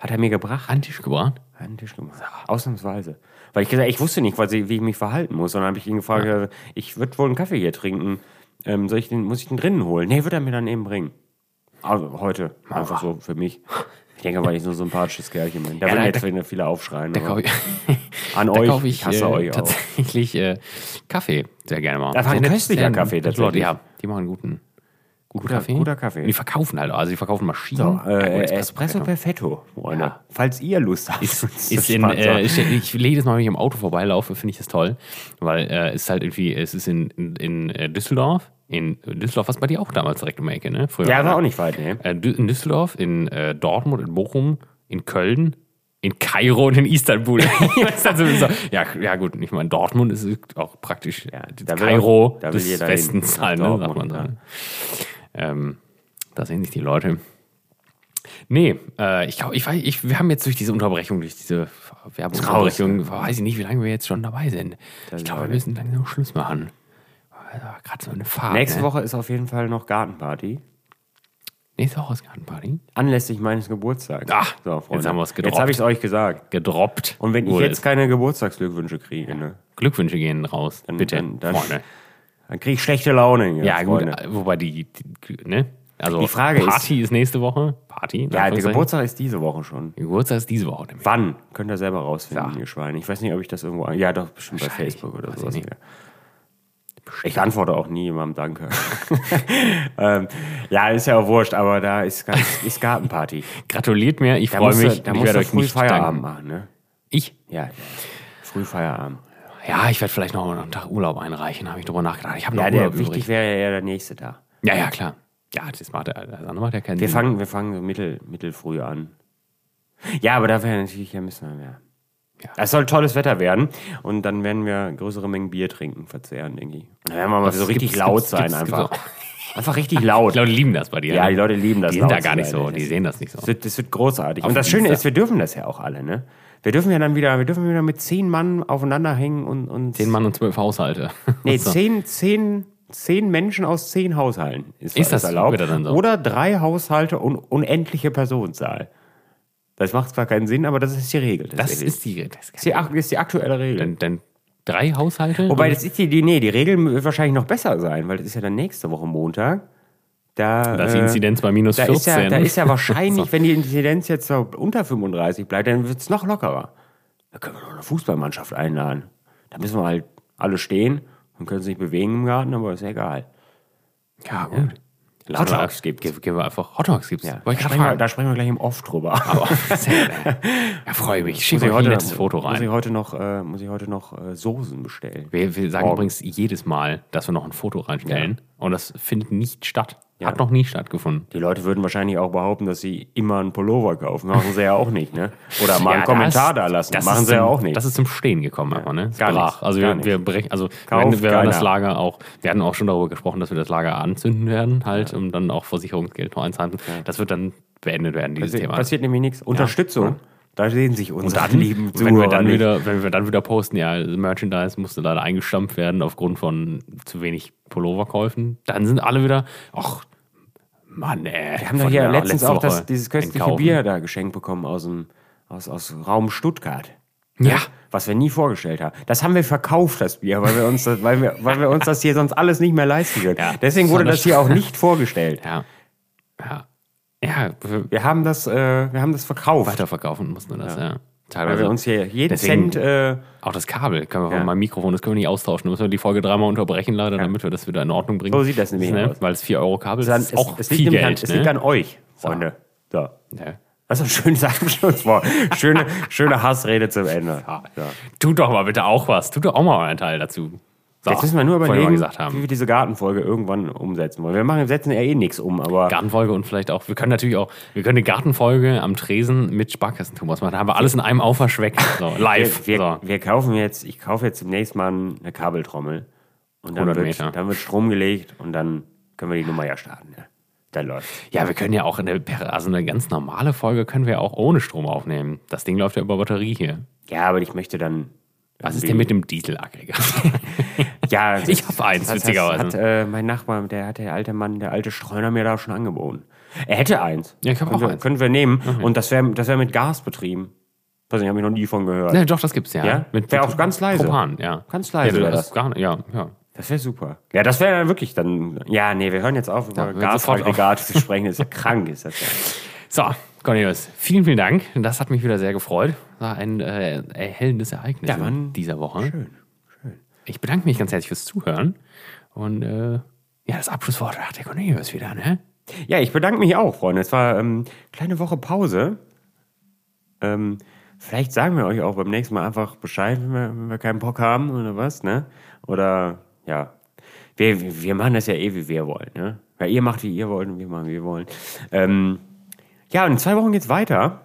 Hat er mir gebracht. an Tisch gebracht. An Tisch gemacht. Ausnahmsweise. Weil ich gesagt ich wusste nicht, was ich, wie ich mich verhalten muss. Und dann habe ich ihn gefragt, äh, ich würde wohl einen Kaffee hier trinken. Ähm, soll ich den, muss ich den drinnen holen? Nee, wird er mir dann eben bringen. Also heute. Einfach so für mich. Ich denke, weil ich so ein sympathisches Kerlchen bin. Da Ja, werden jetzt da- viele aufschreien. Da kaufe ich, an da euch. kaufe ich, hasse äh, euch auch. tatsächlich äh, Kaffee sehr gerne mal. Das war ein köstlicher Kaffee tatsächlich. Ja, die machen guten, guten Guter- Kaffee. guter Kaffee. Und die verkaufen halt, also die verkaufen Maschinen. So, Ja, äh, gut, Espresso Perfetto, Freunde. Ja. Falls ihr Lust habt. ist, ist in, äh, ich, ich jedes Mal, wenn ich im Auto vorbeilaufe, finde ich das toll, weil äh, es ist halt irgendwie, es ist in, in, in äh, Düsseldorf, in Düsseldorf, was bei dir auch damals direkt um die Ecke, ne? Früher, ja, war auch nicht weit, ne? Äh, in Düsseldorf, in äh, Dortmund, in Bochum, in Köln, in Kairo und in Istanbul. Das ja, ja, gut, ich meine, Dortmund ist auch praktisch ja, da Kairo auch- da des. Westens halt, ne, sagt man so. Ähm, da sehen sich die Leute. Nee, äh, ich glaube, ich, weiß- ich, wir haben jetzt durch diese Unterbrechung, durch diese Werbungsunterbrechung, weiß ich nicht, wie lange wir jetzt schon dabei sind. Ich glaube, wir müssen langsam Schluss machen. Gerade so eine Fahrt. Nächste ne? Woche ist auf jeden Fall noch Gartenparty. Nächste Woche ist Gartenparty. Anlässlich meines Geburtstags. Ach, so, Freunde. jetzt haben wir's gedroppt. Jetzt habe ich es euch gesagt. Gedroppt. Und wenn ich jetzt es. keine Geburtstagsglückwünsche kriege, ne, Glückwünsche gehen raus. Bitte, dann- dann- Freunde. Dann kriege ich schlechte Laune. Ja, gut, wobei die, die, ne? Also Die Frage ist- Party ist, nächste Woche. Party. Ja, der. Geburtstag ist diese Woche schon. Der Geburtstag ist diese Woche. nämlich. Wann? Könnt ihr selber rausfinden, Ja. ihr Schweine. Ich weiß nicht, ob ich das irgendwo. Ja, doch, bestimmt bei. Facebook oder ich sowas. wieder. Ich antworte auch nie jemandem Danke. ähm, ja, ist ja auch wurscht, aber da ist, ist Gartenparty. Gratuliert mir, ich freue mich. da ich musst du früh Feierabend danken. machen, ne? Ich? Ja, ja. Früh Feierabend. Ja, ich werde vielleicht noch einen Tag Urlaub einreichen, habe ich drüber nachgedacht. Ich habe noch Ja, der, Urlaub wichtig übrig. wäre ja der nächste da. Ja, ja, klar. Ja, das macht, der- das andere macht ja keinen Wir Sinn. fangen, wir fangen so mittel, mittelfrüh an. Ja, aber da wäre natürlich, ja, müssen wir mehr. Ja. Es soll tolles Wetter werden und dann werden wir größere Mengen Bier trinken, verzehren, denke ich. Dann werden wir mal Das so richtig laut gibt's- sein, gibt's- einfach. gibt's Einfach richtig laut. Die Leute lieben das bei dir. Ja, ne? die Leute lieben das. Die sind da gar nicht so, die sehen das nicht so. Das wird, das wird großartig. Auf und das dem Schöne Dienstag. ist, wir dürfen das ja auch alle, ne? Wir dürfen ja dann wieder, wir dürfen wieder mit zehn Mann aufeinander hängen und, und Zehn Mann und zwölf Haushalte. Nee, zehn, zehn, zehn Menschen aus zehn Haushalten ist, Ist das erlaubt. so? Oder drei Haushalte und unendliche Personenzahl. Das macht zwar keinen Sinn, aber das ist die Regel. Das tatsächlich. ist die, das ist die, ist die aktuelle Regel. dann, dann drei Haushalte. Wobei, das ist die, die, nee, die Regel wird wahrscheinlich noch besser sein, weil das ist ja dann nächste Woche Montag. Da, da ist die äh, Inzidenz bei minus da 14. ist, ja, da ist ja wahrscheinlich, wenn die Inzidenz jetzt so unter 35 bleibt, dann wird es noch lockerer. Da können wir noch eine Fußballmannschaft einladen. Da müssen wir halt alle stehen und können sich bewegen im Garten, aber ist ja egal. ja, gut. Hot Dogs gibt's. Gib, gib einfach Hot Dogs gibt's. Ja, da, wir, da sprechen wir gleich im Off drüber. Aber ja, freue mich. Schick ich euch ein heute, letztes Foto Muss ich rein. heute noch, äh, muss ich heute noch äh, Soßen bestellen. Wir, wir sagen Morgen. übrigens jedes Mal, dass wir noch ein Foto reinstellen. Und das findet nicht statt. Ja. Hat noch nie stattgefunden. Die Leute würden wahrscheinlich auch behaupten, dass sie immer einen Pullover kaufen. Machen sie ja auch nicht, ne? Oder mal einen Ja, Kommentar das- da lassen. das Machen sie ja auch nicht. Das ist zum Stehen gekommen, einfach, ne? Gar brach. nicht, Also gar wir, nicht. wir brechen, also werden, wir werden das. Lager auch, wir hatten auch schon darüber gesprochen, dass wir das Lager anzünden werden, halt, um dann auch Versicherungsgeld noch einzuhalten. Das wird dann beendet werden, dieses Passiert, Thema. passiert nämlich nichts. Unterstützung. Da sehen sich unsere lieben wenn wir, dann nicht. wieder, wenn wir dann wieder posten, ja, Merchandise musste leider eingestampft werden aufgrund von zu wenig Pulloverkäufen, dann sind alle wieder, ach, Mann, ey. Wir haben doch hier letztens auch das, dieses köstliche entkaufen. Bier da geschenkt bekommen aus dem aus, aus Raum Stuttgart. Ja. Was wir nie vorgestellt haben. Das haben wir verkauft, das Bier, weil wir uns das, weil wir, weil wir uns das hier sonst alles nicht mehr leisten können. Ja, Deswegen wurde das hier auch nicht vorgestellt. Ja. Ja. Ja, wir haben das, äh, wir haben das verkauft. weiterverkaufen mussten wir das, ja. Weil Teilweise. wir uns hier jeden Deswegen- Cent, äh, auch das Kabel können wir Ja. von meinem Mikrofon, das können wir nicht austauschen. Da müssen wir die Folge dreimal unterbrechen, leider, damit wir das wieder in Ordnung bringen. So sieht das nämlich ne? aus. Weil es 4 Euro Kabel das ist auch es, es, viel liegt Geld. an, es ne? liegt an euch, Freunde. So. ja. Das ist ein schönes Abschlusswort. Schöne, schöne Hassrede zum Ende. So. Tut doch mal bitte auch was. Tut doch auch mal euren Teil dazu. So, Jetzt müssen wir nur überlegen, haben. wie wir diese Gartenfolge irgendwann umsetzen wollen. Wir machen, setzen ja eh nichts um, aber Gartenfolge und vielleicht auch, wir können natürlich auch, wir können eine Gartenfolge am Tresen mit Sparkassen Thomas machen. Da haben wir alles in einem Aufwasch weg. So, live. wir, wir, so. wir kaufen jetzt, ich kaufe jetzt demnächst mal eine Kabeltrommel. Und dann 100 wird, dann wird Strom gelegt und dann können wir die Nummer ja starten. Ja. Dann läuft. Ja, wir können ja auch eine, also eine ganz normale Folge können wir auch ohne Strom aufnehmen. Das Ding läuft ja über Batterie hier. Ja, aber ich möchte dann. Was ist denn mit dem Dieselaggregat? Ja, Ich hab eins, witzigerweise. Hat, äh, mein Nachbar, der hat der alte Mann, der alte Streuner mir da schon angeboten. Er hätte eins. Ja, ich hab können auch wir, eins. Können wir nehmen. Und das wäre das wär mit Gas betrieben. Weiß nicht, habe ich noch nie von gehört. Ne, doch, das gibt's ja. Ja? Mit, Wär auch ganz leise. Propan, ja. Ganz leise Ja, das. Gar, ja, ja. Das wäre super. Ja, das wäre dann wirklich dann. Ja, nee, wir hören jetzt auf, über Ja, Gasaggregate zu sprechen. Das ist ja krank, ist das ja. So, Cornelius, vielen, vielen Dank. Das hat mich wieder sehr gefreut. War ein äh, erhellendes Ereignis Ja, dieser Woche. Schön, schön. Ich bedanke mich ganz herzlich fürs Zuhören. Und äh, ja, das Abschlusswort hat der Cornelius wieder, ne? Ja, ich bedanke mich auch, Freunde. Es war ähm, kleine Woche Pause. Ähm, vielleicht sagen wir euch auch beim nächsten Mal einfach Bescheid, wenn wir, wenn wir keinen Bock haben oder was, ne? Oder ja, wir, wir machen das ja eh, wie wir wollen, ne? Weil ihr macht, wie ihr wollt und wir machen, wie wir wollen. Ähm, ja, und in zwei Wochen geht's weiter.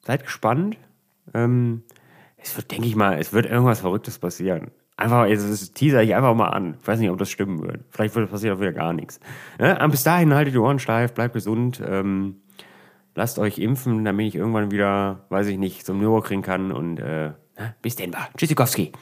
Seid gespannt. Ähm, es wird, denke ich mal, es wird irgendwas Verrücktes passieren. Einfach, jetzt das teaser ich einfach mal an. Ich weiß nicht, ob das stimmen wird. Vielleicht wird passiert auch wieder gar nichts. Ja, bis dahin haltet die Ohren steif, bleibt gesund. Ähm, lasst euch impfen, damit ich irgendwann wieder, weiß ich nicht, zum Nürburgring kann. Und äh, na, bis denn, Tschüssikowski.